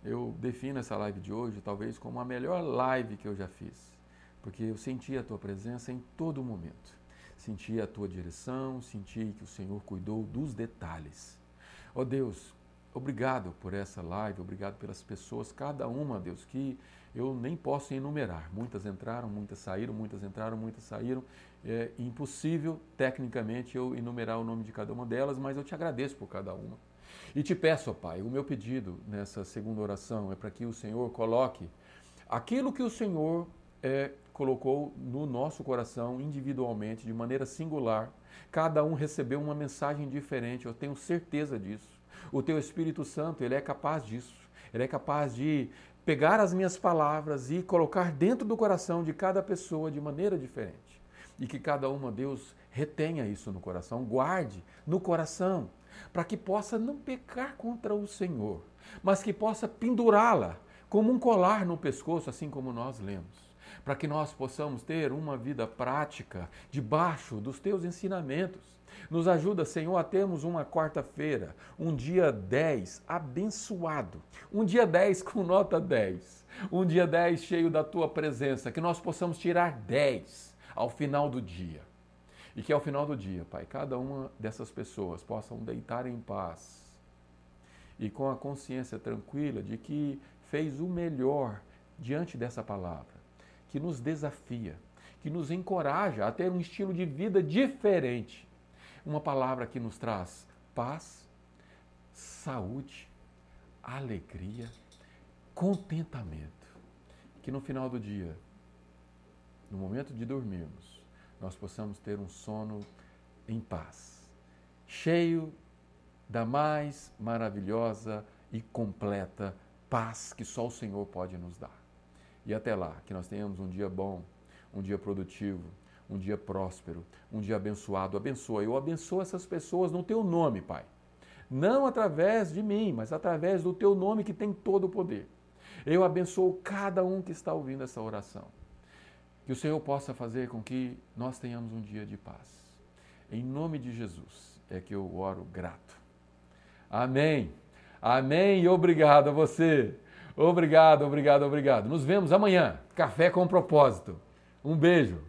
Eu defino essa live de hoje talvez como a melhor live que eu já fiz, porque eu senti a tua presença em todo momento. Senti a tua direção, senti que o Senhor cuidou dos detalhes. Ó oh Deus, Obrigado por essa live, obrigado pelas pessoas, cada uma, Deus, que eu nem posso enumerar. Muitas entraram, muitas saíram, muitas entraram, muitas saíram. É impossível, tecnicamente, eu enumerar o nome de cada uma delas, mas eu te agradeço por cada uma. E te peço, ó Pai, o meu pedido nessa segunda oração é para que o Senhor coloque aquilo que o Senhor é, colocou no nosso coração individualmente, de maneira singular. Cada um recebeu uma mensagem diferente, eu tenho certeza disso. O teu Espírito Santo, ele é capaz disso. Ele é capaz de pegar as minhas palavras e colocar dentro do coração de cada pessoa de maneira diferente. E que cada uma, Deus, retenha isso no coração, guarde no coração, para que possa não pecar contra o Senhor, mas que possa pendurá-la como um colar no pescoço, assim como nós lemos para que nós possamos ter uma vida prática debaixo dos teus ensinamentos. Nos ajuda, Senhor, a termos uma quarta-feira, um dia 10 abençoado, um dia 10 com nota 10, um dia 10 cheio da tua presença, que nós possamos tirar 10 ao final do dia. E que ao final do dia, Pai, cada uma dessas pessoas possam deitar em paz e com a consciência tranquila de que fez o melhor diante dessa palavra, que nos desafia, que nos encoraja a ter um estilo de vida diferente uma palavra que nos traz paz, saúde, alegria, contentamento. Que no final do dia, no momento de dormirmos, nós possamos ter um sono em paz, cheio da mais maravilhosa e completa paz que só o Senhor pode nos dar. E até lá, que nós tenhamos um dia bom, um dia produtivo, um dia próspero, um dia abençoado. Abençoa. Eu abençoo essas pessoas no teu nome, Pai. Não através de mim, mas através do teu nome que tem todo o poder. Eu abençoo cada um que está ouvindo essa oração. Que o Senhor possa fazer com que nós tenhamos um dia de paz. Em nome de Jesus é que eu oro grato. Amém. Amém e obrigado a você. Obrigado, obrigado, obrigado. Nos vemos amanhã. Café com propósito. Um beijo.